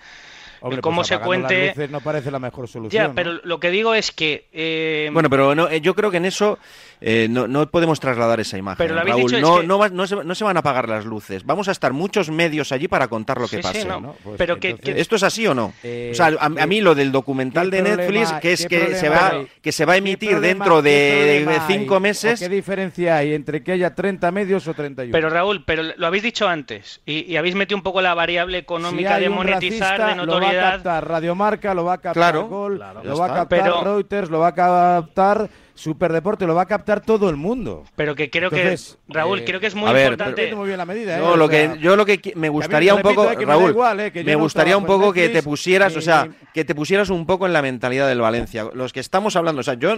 Hombre, el cómo pues se las cuente... luces no parece la mejor solución. Ya, ¿no? pero lo que digo es que... eh, Bueno, pero no, eh, yo creo que en eso eh, no, no podemos trasladar esa imagen. Pero lo habéis Raúl. dicho, es no, que- no, va- no se, no se van a apagar las luces. Vamos a estar muchos medios allí para contar lo que Sí, sí, pase. no, ¿no? Pues pero que, entonces- que- ¿Esto es así o no? Eh, o sea, a, a mí lo del documental ¿qué de problema- Netflix, que es que se, va, hay? que se va a ¿Qué emitir problema- dentro de problema cinco hay? meses. ¿O ¿Qué diferencia hay entre que haya 30 medios o 31? Pero Raúl, pero lo habéis dicho antes y, y habéis metido un poco la variable Si económica hay de monetizar, racista, de lo va a sociedad. Lo va a captar Radiomarca, lo va a captar Gol, lo va a captar Reuters, lo va a captar Superdeporte lo va a captar todo el mundo. Pero que creo que Raúl, eh, creo que es muy importante. muy bien la medida, ¿eh? lo que yo lo que me gustaría un poco, Raúl, me, gustaría un poco que te pusieras, o sea, que te pusieras un poco en la mentalidad del Valencia. Los que estamos hablando, o sea, yo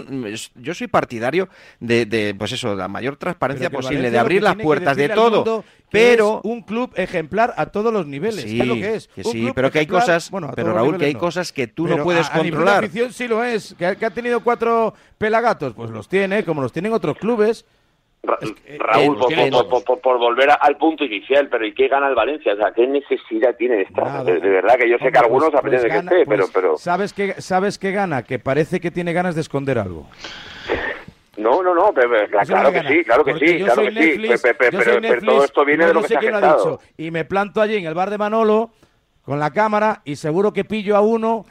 yo soy partidario de, de pues eso, la mayor transparencia posible, de abrir las puertas de todo pero un club ejemplar a todos los niveles. Sí, es lo que es. sí, pero que hay cosas, bueno, pero Raúl, que hay cosas que tú no puedes controlar. La afición sí lo es. ¿Que, ha tenido cuatro pelagatos, pues los tiene, como los tienen otros clubes. Raúl, por, volver al punto inicial, pero ¿y qué gana el Valencia? O sea, ¿qué necesidad tiene esta? De, verdad que yo sé que algunos pues, aprenden pues que esté, pero, pero... ¿Sabes qué, ¿Sabes qué gana? Que parece que tiene ganas de esconder algo. No, no, no, pero, claro que sí, claro que sí, claro que sí, pero, todo esto viene de lo que se ha gestado. Y me planto allí en el bar de Manolo con la cámara y seguro que pillo a uno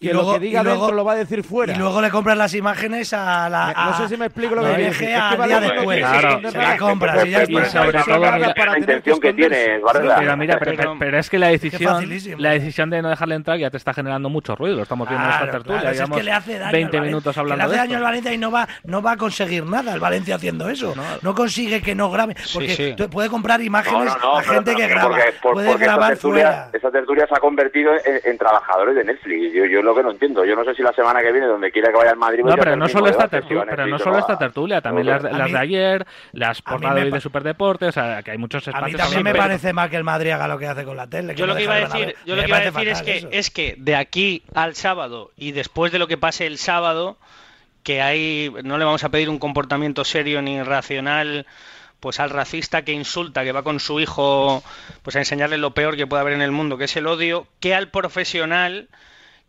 y, luego, lo que diga dentro lo va a decir fuera. Y luego le compras las imágenes a la. no sé si me explico lo que viaje al día después. Claro, se la compras y ya está. sobre todo la intención que tiene, Pero mira, pero, es que la decisión, la decisión de no dejarle entrar ya te está generando mucho ruido. Lo estamos viendo en esta tertulia. es que le hace daño 20 minutos hablando le hace daño al Valencia y no va, no va a conseguir nada el Valencia haciendo eso. No, consigue que no grabe. Porque puede comprar imágenes a gente que graba. Puede grabar fuera. Esa tertulia se ha convertido en trabajadores de Netflix. Yo lo que no entiendo. Yo no sé si la semana que viene, donde quiera que vaya al Madrid. No, pero no solo esta tertulia, pero no solo esta tertulia, también las, de ayer, las portadas de, de Superdeporte, o sea, que hay muchos espacios. A mí también me parece mal que el Madrid haga lo que hace con la tele. Yo lo que iba a decir, yo lo que iba a decir es que, es que de aquí al sábado y después de lo que pase el sábado, que hay, no le vamos a pedir un comportamiento serio ni racional pues al racista que insulta, que va con su hijo pues a enseñarle lo peor que puede haber en el mundo, que es el odio, que al profesional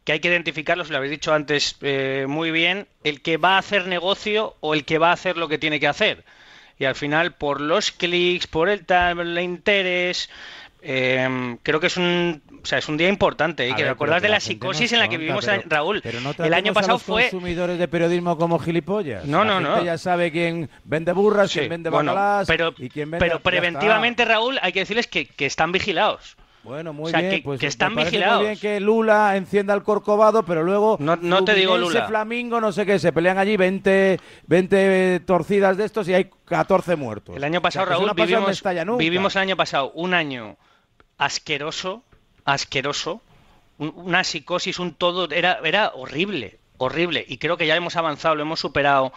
que hay que identificarlos, lo habéis dicho antes eh, muy bien, el que va a hacer negocio o el que va a hacer lo que tiene que hacer. Y al final, por los clics, por el, el interés, eh, creo que es un, o sea, es un día importante. Hay que recordar de la, psicosis en la que vivimos, Raúl. el año pasado fue. consumidores de periodismo como gilipollas. No, no, no. ya sabe quién vende burras, quién vende bacalás. Pero, y quién pero preventivamente, Raúl, hay que decirles que, que están vigilados. Bueno, muy bien. Que, pues que están vigilados. Muy bien que Lula encienda el corcovado, pero luego. No, no te digo Lula. Flamingo, no sé qué, se pelean allí 20, 20 torcidas de estos y hay 14 muertos. El año pasado, Raúl, vivimos, vivimos el año pasado un año asqueroso, asqueroso, una psicosis, un todo. Era, era horrible, horrible. Y creo que ya hemos avanzado, lo hemos superado.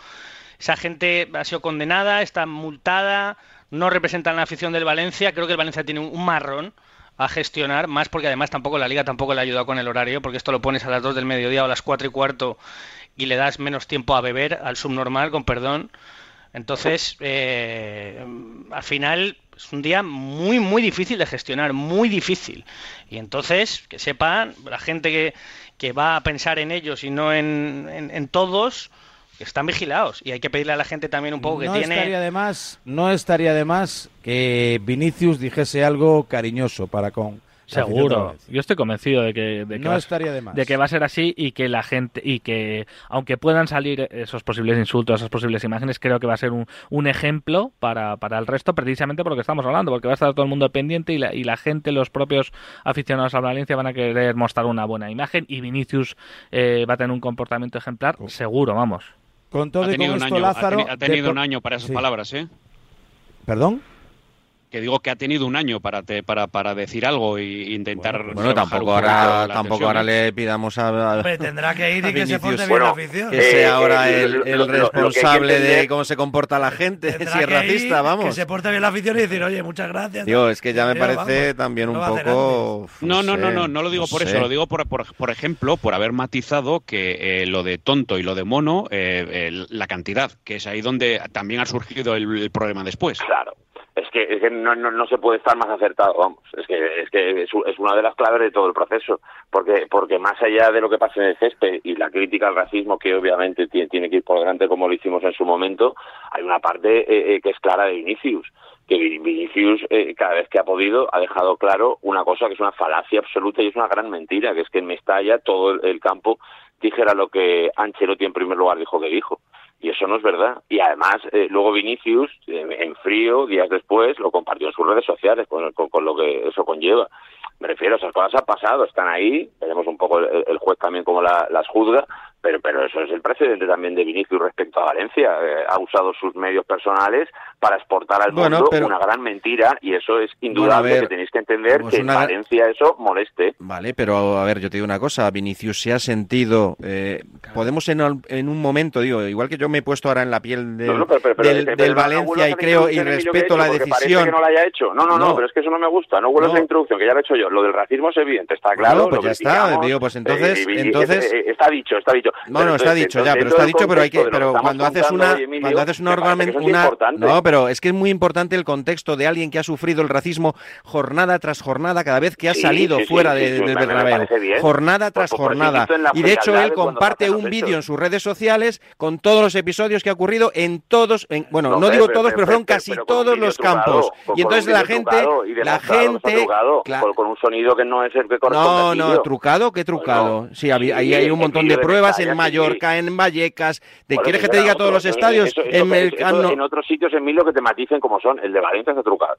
Esa gente ha sido condenada, está multada, no representan la afición del Valencia. Creo que el Valencia tiene un marrón a gestionar, más porque además tampoco la liga tampoco le ha ayudado con el horario, porque esto lo pones a las 2 del mediodía o a las 4 y cuarto y le das menos tiempo a beber al subnormal, con perdón. Entonces, eh, al final es un día muy, muy difícil de gestionar, muy difícil. Y entonces, que sepan, la gente que, que va a pensar en ellos y no en, en todos, están vigilados y hay que pedirle a la gente también un poco que no tiene estaría de más no estaría de más que Vinicius dijese algo cariñoso para con Seguro. Yo estoy convencido de que, de que, va, estaría de, más. de que va a ser así y que la gente y que aunque puedan salir esos posibles insultos, esas posibles imágenes, creo que va a ser un, un ejemplo para, para, el resto, precisamente por lo que estamos hablando, porque va a estar todo el mundo pendiente y la, y la gente, los propios aficionados a Valencia van a querer mostrar una buena imagen y Vinicius eh, va a tener un comportamiento ejemplar, oh. seguro, vamos. Con todo y con esto, Lázaro... Ha, tenido un año para esas palabras, ¿eh? ¿Perdón? Que digo que ha tenido un año para para, para decir algo e intentar bueno, tampoco ahora tampoco ahora le pidamos a, tendrá que ir y que se porte bien la afición. Que sea ahora el, responsable de cómo se comporta la gente si es racista vamos. que se porte bien la afición y decir oye muchas gracias Digo, es que ya me parece también un poco no no no no no lo digo por eso lo digo por, por, ejemplo por haber matizado que eh, lo de tonto y lo de mono eh, la cantidad que es ahí donde también ha surgido el problema después. Claro es que, es que no, no, se puede estar más acertado, vamos, es que es, que es, una de las claves de todo el proceso, porque, porque más allá de lo que pasa en el césped y la crítica al racismo, que obviamente tiene, tiene que ir por delante como lo hicimos en su momento, hay una parte eh, eh, que es clara de Vinicius, que Vinicius eh, cada vez que ha podido ha dejado claro una cosa que es una falacia absoluta y es una gran mentira, que es que en Mestalla todo el, el campo dijera lo que Ancelotti en primer lugar dijo que dijo Y eso no es verdad. Y además, eh, luego Vinicius, en frío, días después, lo compartió en sus redes sociales, con, con, lo que eso conlleva. Me refiero, esas cosas han pasado, están ahí, veremos un poco el, juez también cómo las juzga, pero, pero eso es el precedente también de Vinicius respecto a Valencia. Eh, ha usado sus medios personales para exportar al mundo una gran mentira y eso es indudable que tenéis que entender que en Valencia eso moleste. Vale, pero a ver, yo te digo una cosa, Vinicius se ha sentido, eh, podemos en, en, un momento, digo, igual que yo me he puesto ahora en la piel del, Valencia y creo y respeto la decisión. Que no la haya hecho. No, no, no, pero es que eso no me gusta, no vuelvo a esa introducción que ya lo he hecho yo. Lo del racismo es evidente, está claro. pues ya está, digo, pues entonces, entonces... está dicho, está dicho. Bueno, está dicho ya, pero está dicho, pero hay que, pero cuando haces una, cuando haces una, una no, pero es que es muy importante el contexto de alguien que ha sufrido el racismo jornada tras jornada cada vez que ha salido fuera de, del Bernabéu, jornada tras jornada. Y de hecho él comparte un vídeo en sus redes sociales con todos los episodios que ha ocurrido en todos, en, bueno, no, digo todos, pero fueron casi todos los campos. Y entonces la gente, la gente, con un sonido que no es el que corresponde. No, no, trucado, qué trucado. Sí, ahí hay un montón de pruebas en Mallorca, en Vallecas. ¿Te quieres que te diga todos los estadios? en, en otros sitios en Milo que te maticen como son. El de Valencia está trucado.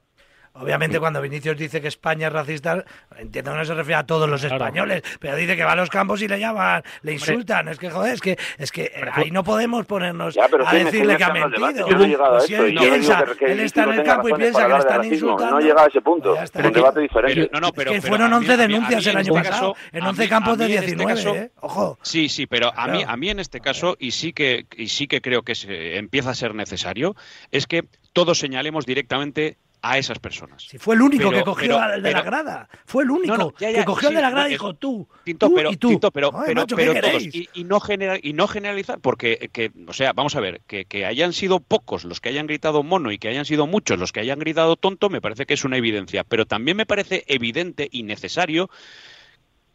Obviamente, cuando Vinicius dice que España es racista, entiendo que no se refiere a todos los españoles, pero dice que va a los campos y le llaman, le insultan. Es que, joder, es que, es que ahí no podemos ponernos a decirle que ha mentido. No si él piensa, él está en el campo y piensa que le están insultando. No llega a ese punto. Es un debate diferente. es que fueron 11 denuncias el año este pasado, en 11 campos de 19, este ¿eh? Ojo. Sí, sí, pero a mí, a mí en este caso, y sí que, y sí que creo que empieza a ser necesario, es que todos señalemos directamente a esas personas. Si fue el único que cogió al de la grada, fue el único que cogió al de la grada y dijo tú, tú pero, y tú. pero, pero, todos, y, no y no generalizar, porque, que, o sea, vamos a ver, que, que hayan sido pocos los que hayan gritado mono y que hayan sido muchos los que hayan gritado tonto, me parece que es una evidencia, pero también me parece evidente y necesario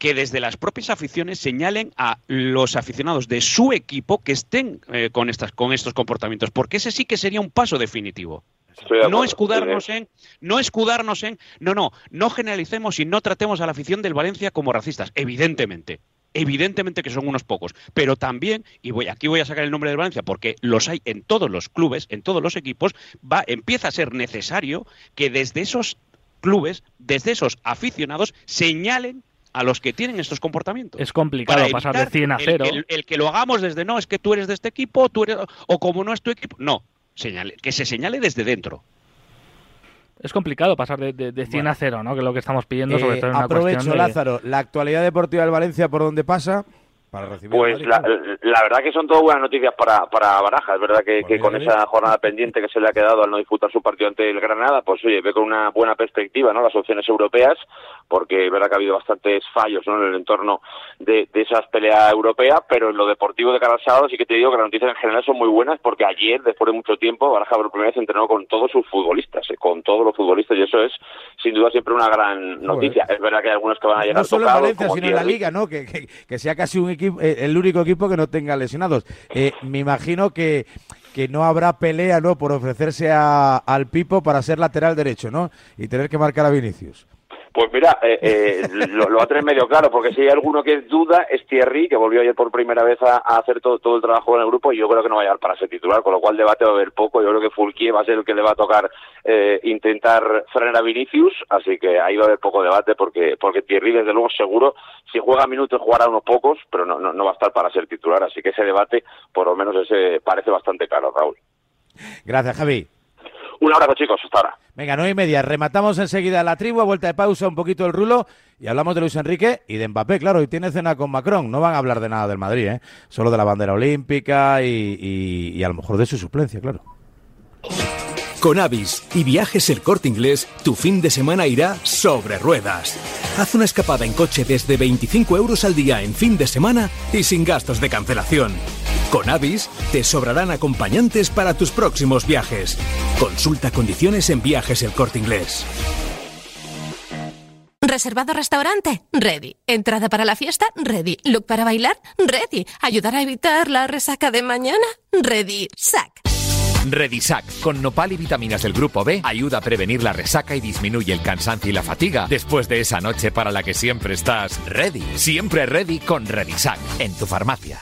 que desde las propias aficiones señalen a los aficionados de su equipo que estén eh, con, estas, con estos comportamientos, porque ese sí que sería un paso definitivo no escudarnos en, no escudarnos en, no, no, no generalicemos y no tratemos a la afición del Valencia como racistas, evidentemente. Evidentemente que son unos pocos, pero también, y voy, aquí voy a sacar el nombre del Valencia porque los hay en todos los clubes, en todos los equipos, va, empieza a ser necesario que desde esos clubes, desde esos aficionados, señalen a los que tienen estos comportamientos. Es complicado pasar de 100 a 0. El, que lo hagamos desde no, es que tú eres de este equipo, tú eres, o como no es tu equipo. No, señale, que se señale desde dentro. Es complicado pasar de, de, 100 a 0, ¿no? Que es lo que estamos pidiendo, sobre todo en una Aprovecho, Lázaro, la actualidad deportiva del Valencia, ¿por dónde pasa? pues la, verdad que son todas buenas noticias para, para Baraja. Es verdad que, pues con esa jornada pendiente que se le ha quedado al no disputar su partido ante el Granada, pues oye, ve con una buena perspectiva ¿no? las opciones europeas, porque es verdad que ha habido bastantes fallos ¿no? en el entorno de, de esas peleas europeas, pero en lo deportivo de cada sábado sí que te digo que las noticias en general son muy buenas, porque ayer, después de mucho tiempo, Baraja por primera vez entrenó con todos sus futbolistas, ¿eh? con todos los futbolistas, y eso es sin duda siempre una gran noticia. Es verdad que hay algunos que van a llegar no solo en Valencia, sino en la Liga, ¿no? Que, que, que sea casi un eh, el único equipo que no tenga lesionados. Eh, me imagino que, que no habrá pelea ¿no? por ofrecerse a, al Pipo para ser lateral derecho ¿no? y tener que marcar a Vinicius. Pues mira, eh, eh, lo, va a tener medio claro, porque si hay alguno que duda es Thierry, que volvió ayer por primera vez a, hacer todo, todo, el trabajo en el grupo y yo creo que no va a llegar para ser titular, con lo cual debate va a haber poco. Yo creo que Fulquier va a ser el que le va a tocar eh, intentar frenar a Vinicius, así que ahí va a haber poco debate porque, porque Thierry, desde luego, seguro, si juega minutos jugará unos pocos, pero no, no, no va a estar para ser titular, así que ese debate, por lo menos, ese parece bastante claro, Raúl. Gracias, Javi. Un abrazo, chicos. Hasta ahora. Venga, nueve y media. Rematamos enseguida la tribu, a vuelta de pausa, un poquito el rulo y hablamos de Luis Enrique y de Mbappé. Claro, y tiene cena con Macron. No van a hablar de nada del Madrid, ¿eh? Solo de la bandera olímpica y, y a lo mejor de su suplencia, claro. Con Avis y viajes el corte inglés, tu fin de semana irá sobre ruedas. Haz una escapada en coche desde 25 euros al día en fin de semana y sin gastos de cancelación. Con Avis te sobrarán acompañantes para tus próximos viajes. Consulta condiciones en viajes el corte inglés. ¿Reservado restaurante? Ready. ¿Entrada para la fiesta? Ready. ¿Look para bailar? Ready. ¿Ayudar a evitar la resaca de mañana? Ready. Sac. Redisac, con nopal y vitaminas del grupo B, ayuda a prevenir la resaca y disminuye el cansancio y la fatiga después de esa noche para la que siempre estás ready. Siempre ready con Redisac, en tu farmacia.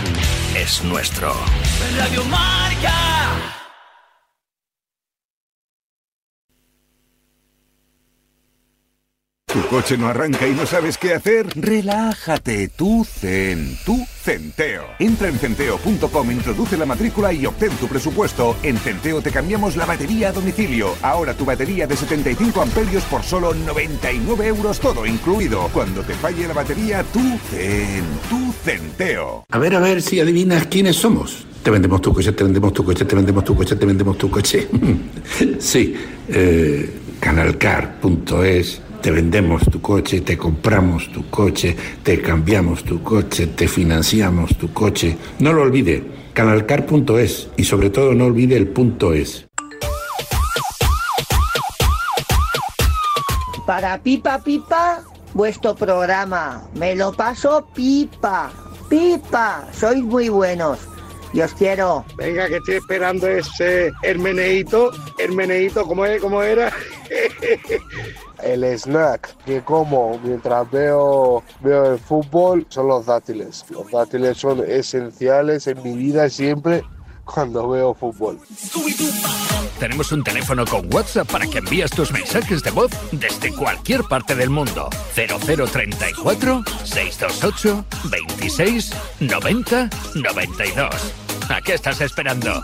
es nuestro. Marca. ¿Tu coche no arranca y no sabes qué hacer? Relájate, tú Centeo. Entra en centeo.com, introduce la matrícula y obtén tu presupuesto. En Centeo te cambiamos la batería a domicilio. Ahora tu batería de 75 amperios por solo 99 euros todo incluido. Cuando te falle la batería, tú Zen, Centeo. A ver, a ver si adivinas quiénes somos. Te vendemos tu coche, te vendemos tu coche, te vendemos tu coche, te vendemos tu coche. sí, eh, canalcar.es te vendemos tu coche, te compramos tu coche, te cambiamos tu coche, te financiamos tu coche. No lo olvide, canalcar.es y sobre todo no olvide el punto es. Para Pipa Pipa, vuestro programa. Me lo paso pipa. Pipa, sois muy buenos. Y os quiero. Venga, que estoy esperando ese Hermeneito. Hermeneito, ¿cómo, es? ¿cómo era? el snack que como mientras veo, veo el fútbol son los dátiles. Los dátiles son esenciales en mi vida siempre cuando veo fútbol. Tenemos un teléfono con WhatsApp para que envíes tus mensajes de voz desde cualquier parte del mundo. 0034 628 26 90 92. ¿A qué estás esperando?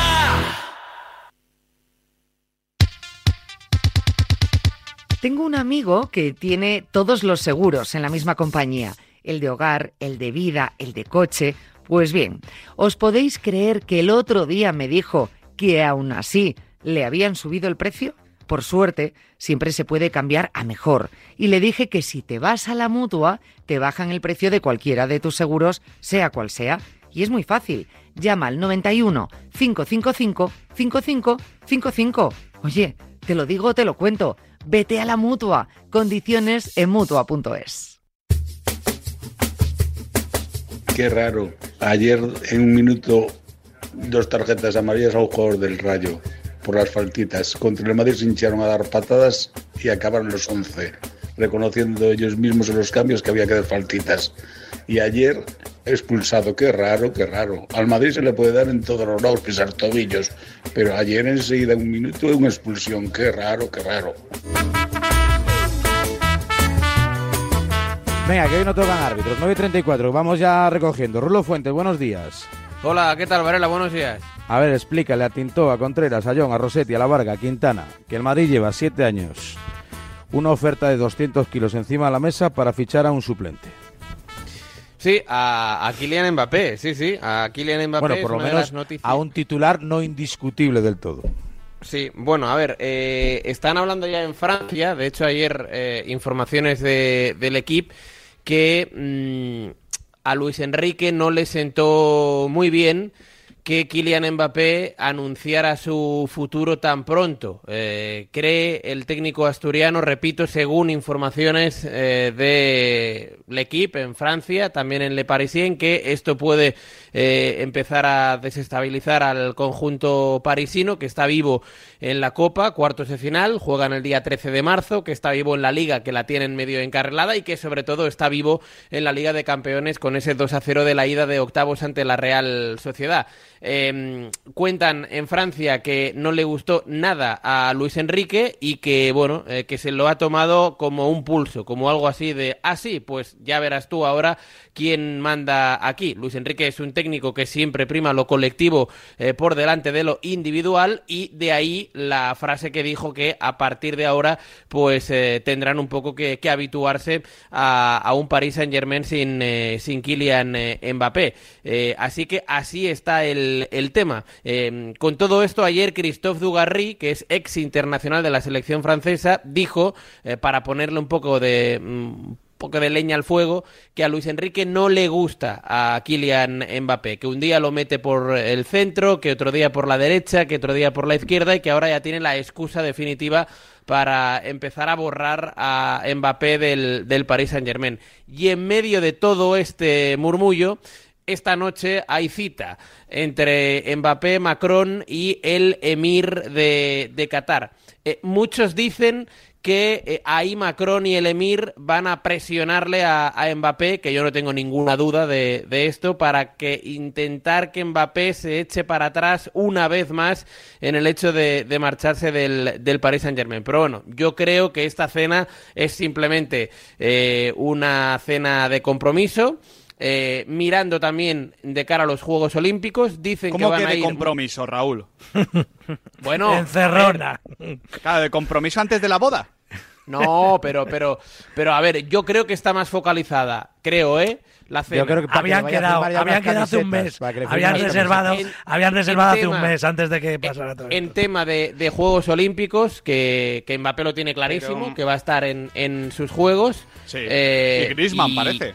Tengo un amigo que tiene todos los seguros en la misma compañía, el de hogar, el de vida, el de coche. Pues bien, ¿os podéis creer que el otro día me dijo que aún así le habían subido el precio? Por suerte, siempre se puede cambiar a mejor. Y le dije que si te vas a la mutua, te bajan el precio de cualquiera de tus seguros, sea cual sea. Y es muy fácil. Llama al 91 555 5555. Oye, te lo digo, te lo cuento. Vete a la mutua. Condiciones en mutua.es. Qué raro. Ayer en un minuto dos tarjetas amarillas a un jugador del Rayo por las faltitas. Contra el Madrid se hincharon a dar patadas y acabaron los 11, reconociendo ellos mismos en los cambios que había que dar faltitas y ayer expulsado. Qué raro, qué raro. Al Madrid se le puede dar en todos los lados pisar tobillos, pero ayer enseguida un minuto de una expulsión. Qué raro, qué raro. Venga, que hoy no tocan árbitros. 9.34, vamos ya recogiendo. Rulo Fuentes, buenos días. Hola, ¿qué tal, Varela? Buenos días. A ver, explícale a Tintó, a Contreras, a John, a Rossetti, a La Varga, a Quintana, que el Madrid lleva siete años una oferta de 200 kilos encima de la mesa para fichar a un suplente. Sí, a, Kylian Mbappé, sí, sí, a Kylian Mbappé. Bueno, por lo menos a un titular no indiscutible del todo. Sí, bueno, a ver, eh, están hablando ya en Francia, de hecho ayer eh, informaciones de, del equipo que mm, a Luis Enrique no le sentó muy bien que Kylian Mbappé anunciara su futuro tan pronto. Eh, cree el técnico asturiano, repito, según informaciones eh, de L'Equipe en Francia, también en Le Parisien, que esto puede eh, empezar a desestabilizar al conjunto parisino, que está vivo en la Copa, cuartos de final, juegan el día 13 de marzo, que está vivo en la Liga, que la tienen medio encarrilada, y que sobre todo está vivo en la Liga de Campeones con ese 2 a 0 de la ida de octavos ante la Real Sociedad. Em, cuentan en Francia que no le gustó nada a Luis Enrique y que, bueno, eh, que se lo ha tomado como un pulso, como algo así de, ah, sí, pues ya verás tú ahora quién manda aquí. Luis Enrique es un técnico que siempre prima lo colectivo eh, por delante de lo individual y de ahí la frase que dijo que a partir de ahora pues eh, tendrán un poco que, habituarse a, un Paris Saint Germain sin, sin Kylian Mbappé. así que así está el el, tema. Em, con todo esto, ayer Christophe Dugarry, que es ex internacional de la selección francesa, dijo, eh, para ponerle un poco de... Mm, poco de leña al fuego, que a Luis Enrique no le gusta a Kylian Mbappé, que un día lo mete por el centro, que otro día por la derecha, que otro día por la izquierda y que ahora ya tiene la excusa definitiva para empezar a borrar a Mbappé del, del Paris Saint Germain. Y en medio de todo este murmullo, esta noche hay cita entre Mbappé, Macron y el emir de, de Qatar. Eh, muchos dicen que eh, ahí Macron y el Emir van a presionarle a, Mbappé, que yo no tengo ninguna duda de, esto, para que intentar que Mbappé se eche para atrás una vez más en el hecho de, marcharse del, del, Paris Saint Germain. Pero bueno, yo creo que esta cena es simplemente eh, una cena de compromiso. Eh, mirando también de cara a los Juegos Olímpicos. Dicen ¿Cómo que van que a de ir... compromiso, Raúl? bueno, encerrona. Claro, de compromiso antes de la boda. No, pero, pero, pero a ver, yo creo que está más focalizada, creo, ¿eh? La cena. Yo creo que habían quedado, habían quedado hace un mes. Habían reservado, habían reservado hace un mes antes de que pasara todo. En tema de, de, Juegos Olímpicos, que, que Mbappé lo tiene clarísimo, que va a estar en, en sus Juegos. Sí. Eh, y Griezmann parece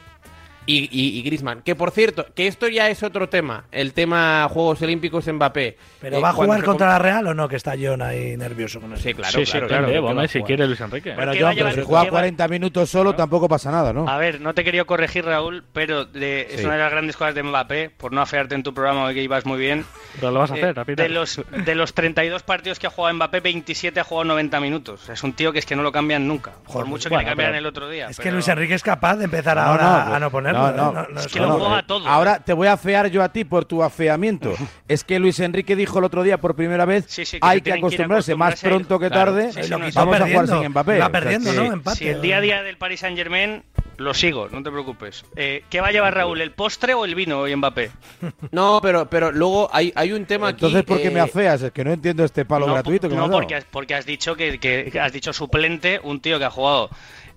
y, y, Griezmann. Que por cierto, que esto ya es otro tema, el tema Juegos Olímpicos Mbappé. ¿Pero eh, va a jugar contra la Real o no? Que está John ahí nervioso con eso. Sí, claro, sí, claro. claro, si quiere Luis Enrique. Bueno, John, pero si juega 40 minutos solo tampoco pasa nada, ¿no? A ver, no te quería corregir, Raúl, pero de, es una de las grandes cosas de Mbappé, por no afearte en tu programa que ibas muy bien. Pero lo vas a hacer, eh, de los, de los 32 partidos que ha jugado Mbappé, 27 ha jugado 90 minutos. Es un tío que es que no lo cambian nunca, por mucho que le cambian el otro día. Es que Luis Enrique es capaz de empezar ahora a no ponerlo. No, no, no eh, ahora te voy a afear yo a ti por tu afeamiento. es que Luis Enrique dijo el otro día por primera vez hay que acostumbrarse, más pronto que tarde. vamos a jugar sin Mbappé. Va perdiendo, ¿no? Si el día a día del Paris Saint Germain lo sigo, no te preocupes. Eh, ¿Qué va a llevar Raúl, el postre o el vino hoy Mbappé? No, pero, pero luego hay, hay un tema aquí. Entonces, ¿por qué me eh, afeas? Es que no entiendo este palo gratuito que No, porque, porque has dicho que, que, has dicho suplente, un tío que ha jugado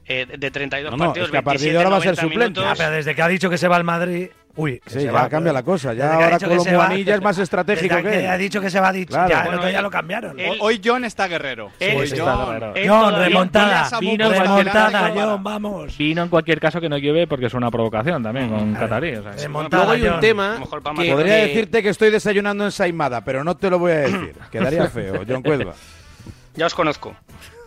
eh, de 32 partidos. Es que a partir de ahora va a ser suplente. Ah, pero desde que ha dicho que se va al Madrid. Uy, sí, ya cambia la cosa. Ya ahora con ya es más estratégico que, que ha dicho que se va dicho. Ya, bueno, ya lo cambiaron. Hoy John está guerrero. Hoy John, John, remontada. Vino remontada, John, vamos. Vino en cualquier caso que no llueve porque es una provocación también con Catarí. O sea, Luego hay un tema que podría decirte que estoy desayunando en Saimada, pero no te lo voy a decir. Quedaría feo, John Cuelva. Ya os conozco.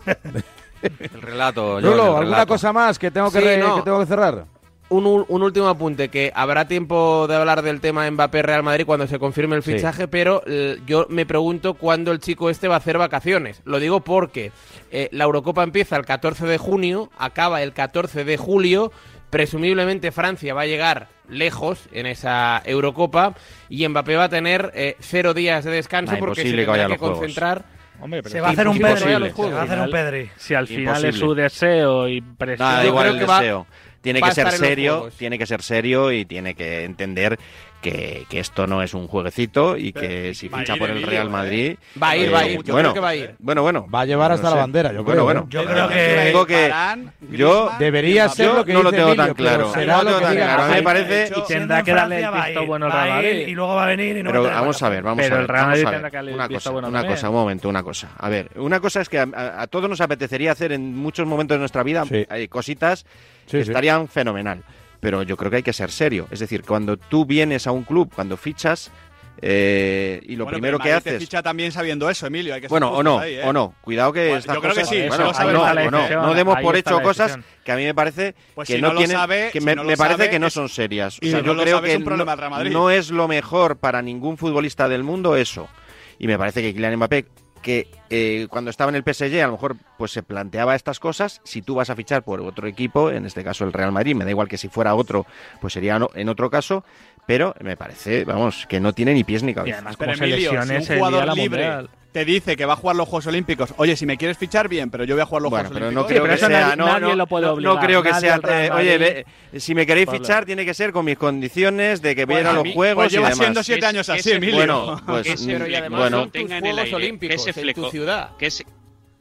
El relato. Rulo, ¿alguna cosa más que tengo que, tengo que cerrar? Un, último apunte, que habrá tiempo de hablar del tema Mbappé-Real Madrid cuando se confirme el fichaje, pero eh, yo me pregunto cuándo el chico este va a hacer vacaciones. Lo digo porque eh, la Eurocopa empieza el 14 de junio, acaba el 14 de julio, presumiblemente Francia va a llegar lejos en esa Eurocopa y Mbappé va a tener eh, cero días de descanso porque se tendrá que concentrar se va a hacer un Pedri. Se va a hacer un Pedri. Si al final es su deseo y presión. Nada, igual el deseo. tiene que ser serio, tiene que ser serio y tiene que entender que, que, esto no es un jueguecito y que si ficha por el Real Madrid. Va a ir, va a ir. Yo creo que va a ir. Bueno, bueno. Va a llevar hasta la bandera, yo creo. Bueno, yo creo que. yo debería ser lo que no lo tengo tan claro. No lo tan claro. A mí me parece. Y tendrá que darle el visto bueno al Real Madrid. Y luego va a venir y no Pero vamos a ver, vamos a ver. Pero el Real Madrid tendrá que darle el visto bueno Una cosa, un momento, una cosa. A ver, una cosa es que a todos nos apetecería hacer en muchos momentos de nuestra vida cositas que estarían fenomenal pero yo creo que hay que ser serio. Es decir, cuando tú vienes a un club, cuando fichas, eh, y lo primero que haces. Te ficha también sabiendo eso, Emilio. Bueno, o no, o no. Cuidado que. Bueno, estas yo creo que sí. No, no, demos por hecho cosas que a mí me parece que no, tienen, sabe, que me, parece que no son serias. Y yo creo sabe, que es no, no es lo mejor para ningún futbolista del mundo eso. Y me parece que Kylian Mbappé que eh, cuando estaba en el PSG a lo mejor pues se planteaba estas cosas. Si tú vas a fichar por otro equipo, en este caso el Real Madrid, me da igual que si fuera otro, pues sería en otro caso. Pero me parece, vamos, que no tiene ni pies ni cabeza. Y además, como Emilio, si un jugador libre. Mundial te dice que va a jugar los Juegos Olímpicos. Oye, si me quieres fichar bien, pero yo voy a jugar los bueno, Juegos pero Olímpicos. No creo pero que sea, nadie, no, no, lo puede obligar, no creo que sea. Oye, ve, si me queréis Pablo. fichar, tiene que ser con mis condiciones de que bueno, vayan a los pues juegos. Pues lleva y demás. siendo siete años así, Emilio. Bueno, pues, mm, bueno, tengan en el aire, Olímpicos ese fleco, en tu ciudad. Que ese,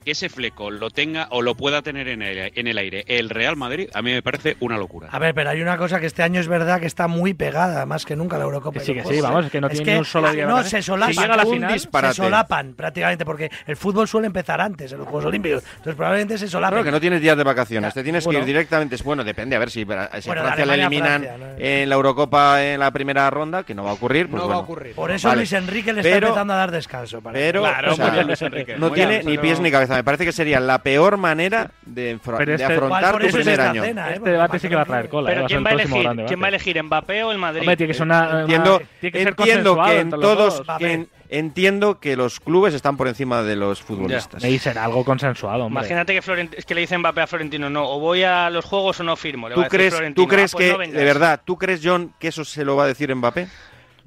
que ese fleco lo tenga o lo pueda tener en el, en el aire el Real Madrid, a mí me parece una locura. A ver, pero hay una cosa que este año es verdad que está muy pegada, más que nunca la Eurocopa. Que sí, que sí, vamos, ¿eh? que no tiene que, un solo día. No, se solapan, se solapan prácticamente, porque el fútbol suele empezar antes, en los Juegos Olímpicos. Entonces probablemente se solapan. Claro, que no tienes días de vacaciones, te tienes que ir directamente. Bueno, depende, a ver si, si bueno, Francia la eliminan en la Eurocopa en la primera ronda, que no va a ocurrir. Pues no va a ocurrir. Por eso. Luis Enrique le está empezando a dar descanso. Pero no tiene ni pies ni cabeza me parece que sería la peor manera de, de este, afrontar tu primer año. ¿eh? Este debate sí que va a traer cola. ¿quién, va a elegir, ¿quién ¿Mbappé o el Madrid? Tiene que ser una, entiendo, que, en todos... Entiendo que los clubes están por encima de los futbolistas. Y será algo consensuado. Imagínate que, Florent que le dicen Mbappé a Florentino, no, o voy a los juegos o no firmo. ¿Tú, crees, ¿Tú ah, crees pues que, de verdad, tú crees, John, que eso se lo va a decir Mbappé?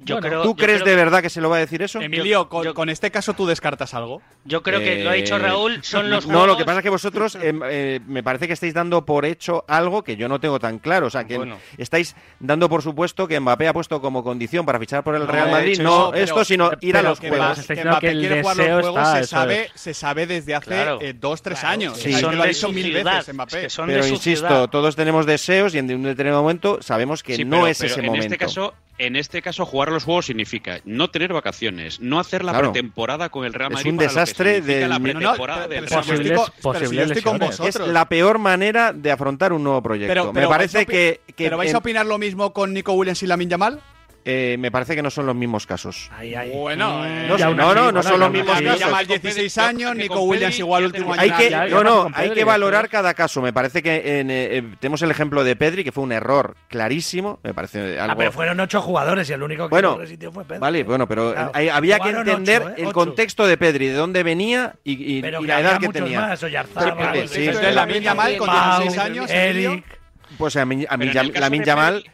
¿Tú crees de verdad que se lo va a decir eso? Emilio, con, este caso tú descartas algo. Yo creo que lo ha dicho eh, Raúl, son los. Juegos... No, lo que pasa es que vosotros eh, eh, me parece que estáis dando por hecho algo que yo no tengo tan claro. O sea, que estáis dando por supuesto que Mbappé ha puesto como condición para fichar por el Real Madrid no esto, sino ir a los juegos. Mbappé quiere jugar los juegos se, sabe, se sabe desde hace dos, tres años. Sí. Son lo pero insisto, todos tenemos deseos y en un determinado momento sabemos que no es ese momento. En este caso en este caso, jugar los juegos significa no tener vacaciones, no hacer la pretemporada con el Real Madrid. Es un desastre de la pretemporada no, no, es la peor manera de afrontar un nuevo proyecto. Me parece que, que, ¿Pero vais a opinar lo mismo con Nico Williams y Lamin Yamal? eh, me parece que no son los mismos casos. Ay, ay. Bueno, mm. no, no, no, no, no son los mismos casos. Llama 16 años, Nico Williams igual último año. Hay que, no, no, hay que valorar cada caso. Me parece que en, eh, eh, tenemos el ejemplo de Pedri, que fue un error clarísimo. Me parece ah, algo... Ah, pero fueron ocho jugadores y el único que bueno, resistió fue Pedri. Vale, bueno, pero claro. hay, había que entender ¿eh? ocho, el contexto de Pedri, de dónde venía y, y, y la edad que tenía. Más, Oyarzaba, pero, sí, sí, sí, la media mal con 16 años. Eric. Pues a mí, a mí la Yamal,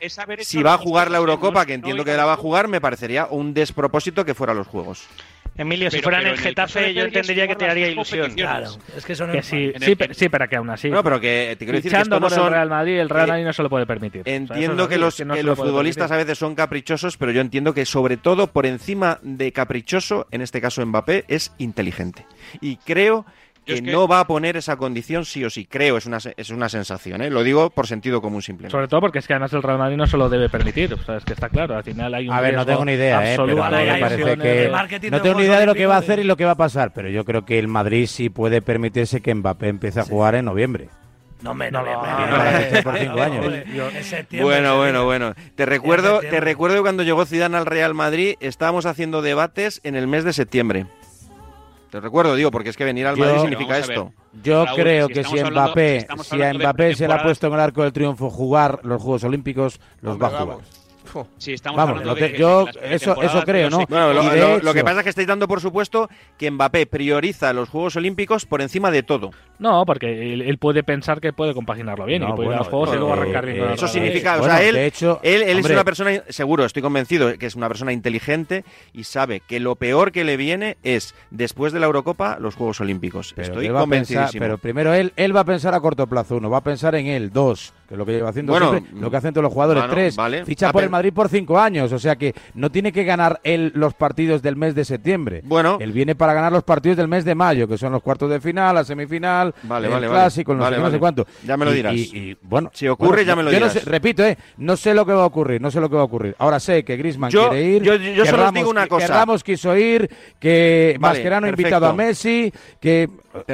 si va a jugar la Eurocopa, que entiendo que la va a jugar, me parecería un despropósito que fuera los Juegos. Emilio, si fueran en el Getafe, yo entendería que te haría ilusión. Claro, es que son que sí, sí, pero, que aún así. No, pero que te quiero decir que esto no son... el Real Madrid, el Real Madrid no se lo puede permitir. Entiendo que, los, que los futbolistas a veces son caprichosos, pero yo entiendo que sobre todo por encima de caprichoso, en este caso Mbappé, es inteligente. Y creo que, no va a poner esa condición sí o sí. Creo, es una, es una sensación, ¿eh? lo digo por sentido común simplemente. Sobre todo porque es que además el Real Madrid no se lo debe permitir, es que está claro, al final hay un. A ver, no tengo ni idea, ¿eh? pero parece que. No tengo ni idea de lo que va a hacer y lo que va a pasar, pero yo creo que el Madrid sí puede permitirse que Mbappé empiece a jugar en noviembre. No me, no, Bueno, bueno, bueno. Te recuerdo, te recuerdo cuando llegó Zidane al Real Madrid, estábamos haciendo debates en el mes de septiembre. Te recuerdo, digo, porque es que venir al Madrid significa esto. Yo creo que si, Mbappé, si a Mbappé se le ha puesto en el arco del triunfo jugar los Juegos Olímpicos, los va a jugar. Uf. Sí, estamos Vamos, hablando te, de, yo de eso, eso creo, ¿no? Bueno, lo, lo, hecho, lo, que pasa es que estáis dando por supuesto que Mbappé prioriza los Juegos Olímpicos por encima de todo. No, porque él, él puede pensar que puede compaginarlo bien no, y puede bueno, ir a los Juegos bueno, y eh, luego arrancar bien. Eh, eso significa, o sea, él, hecho, él, él hombre, es una persona, seguro, estoy convencido, que es una persona inteligente y sabe que lo peor que le viene es, después de la Eurocopa, los Juegos Olímpicos. Estoy convencidísimo. Pensar, pero primero él, él va a pensar a corto plazo, uno, va a pensar en él, dos lo que lleva haciendo lo que hacen todos los jugadores, tres, ficha por el Madrid por cinco años, o sea que no tiene que ganar él los partidos del mes de septiembre. Bueno. Él viene para ganar los partidos del mes de mayo, que son los cuartos de final, la semifinal, vale, el vale, clásico, no, sé, cuánto. Ya me lo dirás. Y, bueno, si ocurre, ya me lo yo dirás. No sé, repito, eh, no sé lo que va a ocurrir, no sé lo que va a ocurrir. Ahora sé que Griezmann yo, quiere ir, yo, solo Ramos, digo una cosa. Que Ramos quiso ir, que Mascherano ha invitado a Messi, que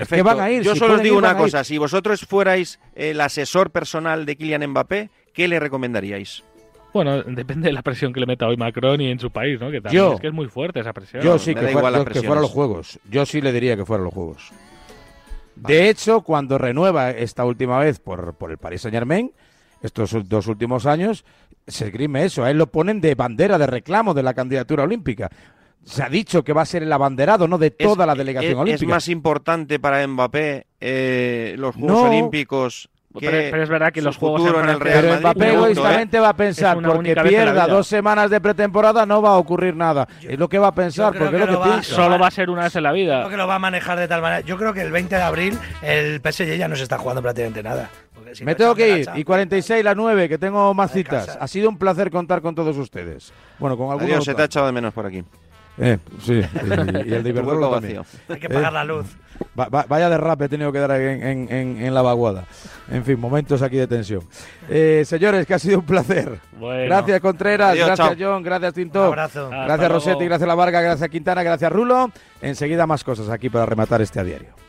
que van a ir. Yo solo os digo una cosa. Si vosotros fuerais el asesor personal de Kylian Mbappé, ¿qué le recomendaríais? Bueno, depende de la presión que le meta hoy Macron y en su país, ¿no? Que también es que es muy fuerte esa presión. Yo sí, que, fuera, que fuera los Juegos. Yo sí le diría que fuera los Juegos. De hecho, cuando renueva esta última vez por, por el Paris Saint Germain, estos dos últimos años, se esgrime eso. A él lo ponen de bandera, de reclamo de la candidatura olímpica. Se ha dicho que va a ser el abanderado, ¿no? De toda la delegación olímpica. ¿Es más importante para Mbappé eh, los Juegos Olímpicos pero, es verdad que los juegos en el Real Madrid, Mbappé egoístamente va a pensar porque pierda dos semanas de pretemporada no va a ocurrir nada. es lo que va a pensar porque es lo que, piensa. Solo va a ser una vez en la vida. Creo que lo va a manejar de tal manera. Yo creo que el 20 de abril el PSG ya no se está jugando prácticamente nada. Me tengo que ir. Y 46 la 9, que tengo más citas. Ha sido un placer contar con todos ustedes. Bueno, con algunos. se te ha echado de menos por aquí. Eh, sí, y, el de Iberdrola también. Hay que pagar la luz. vaya derrape he tenido que dar en, en, la vaguada. En fin, momentos aquí de tensión. Eh, señores, que ha sido un placer. Gracias, Contreras. gracias, John. Gracias, Tinto. Un abrazo. Gracias, Rosetti. Gracias, La Varga. Gracias, Quintana. Gracias, Rulo. Enseguida más cosas aquí para rematar este a diario.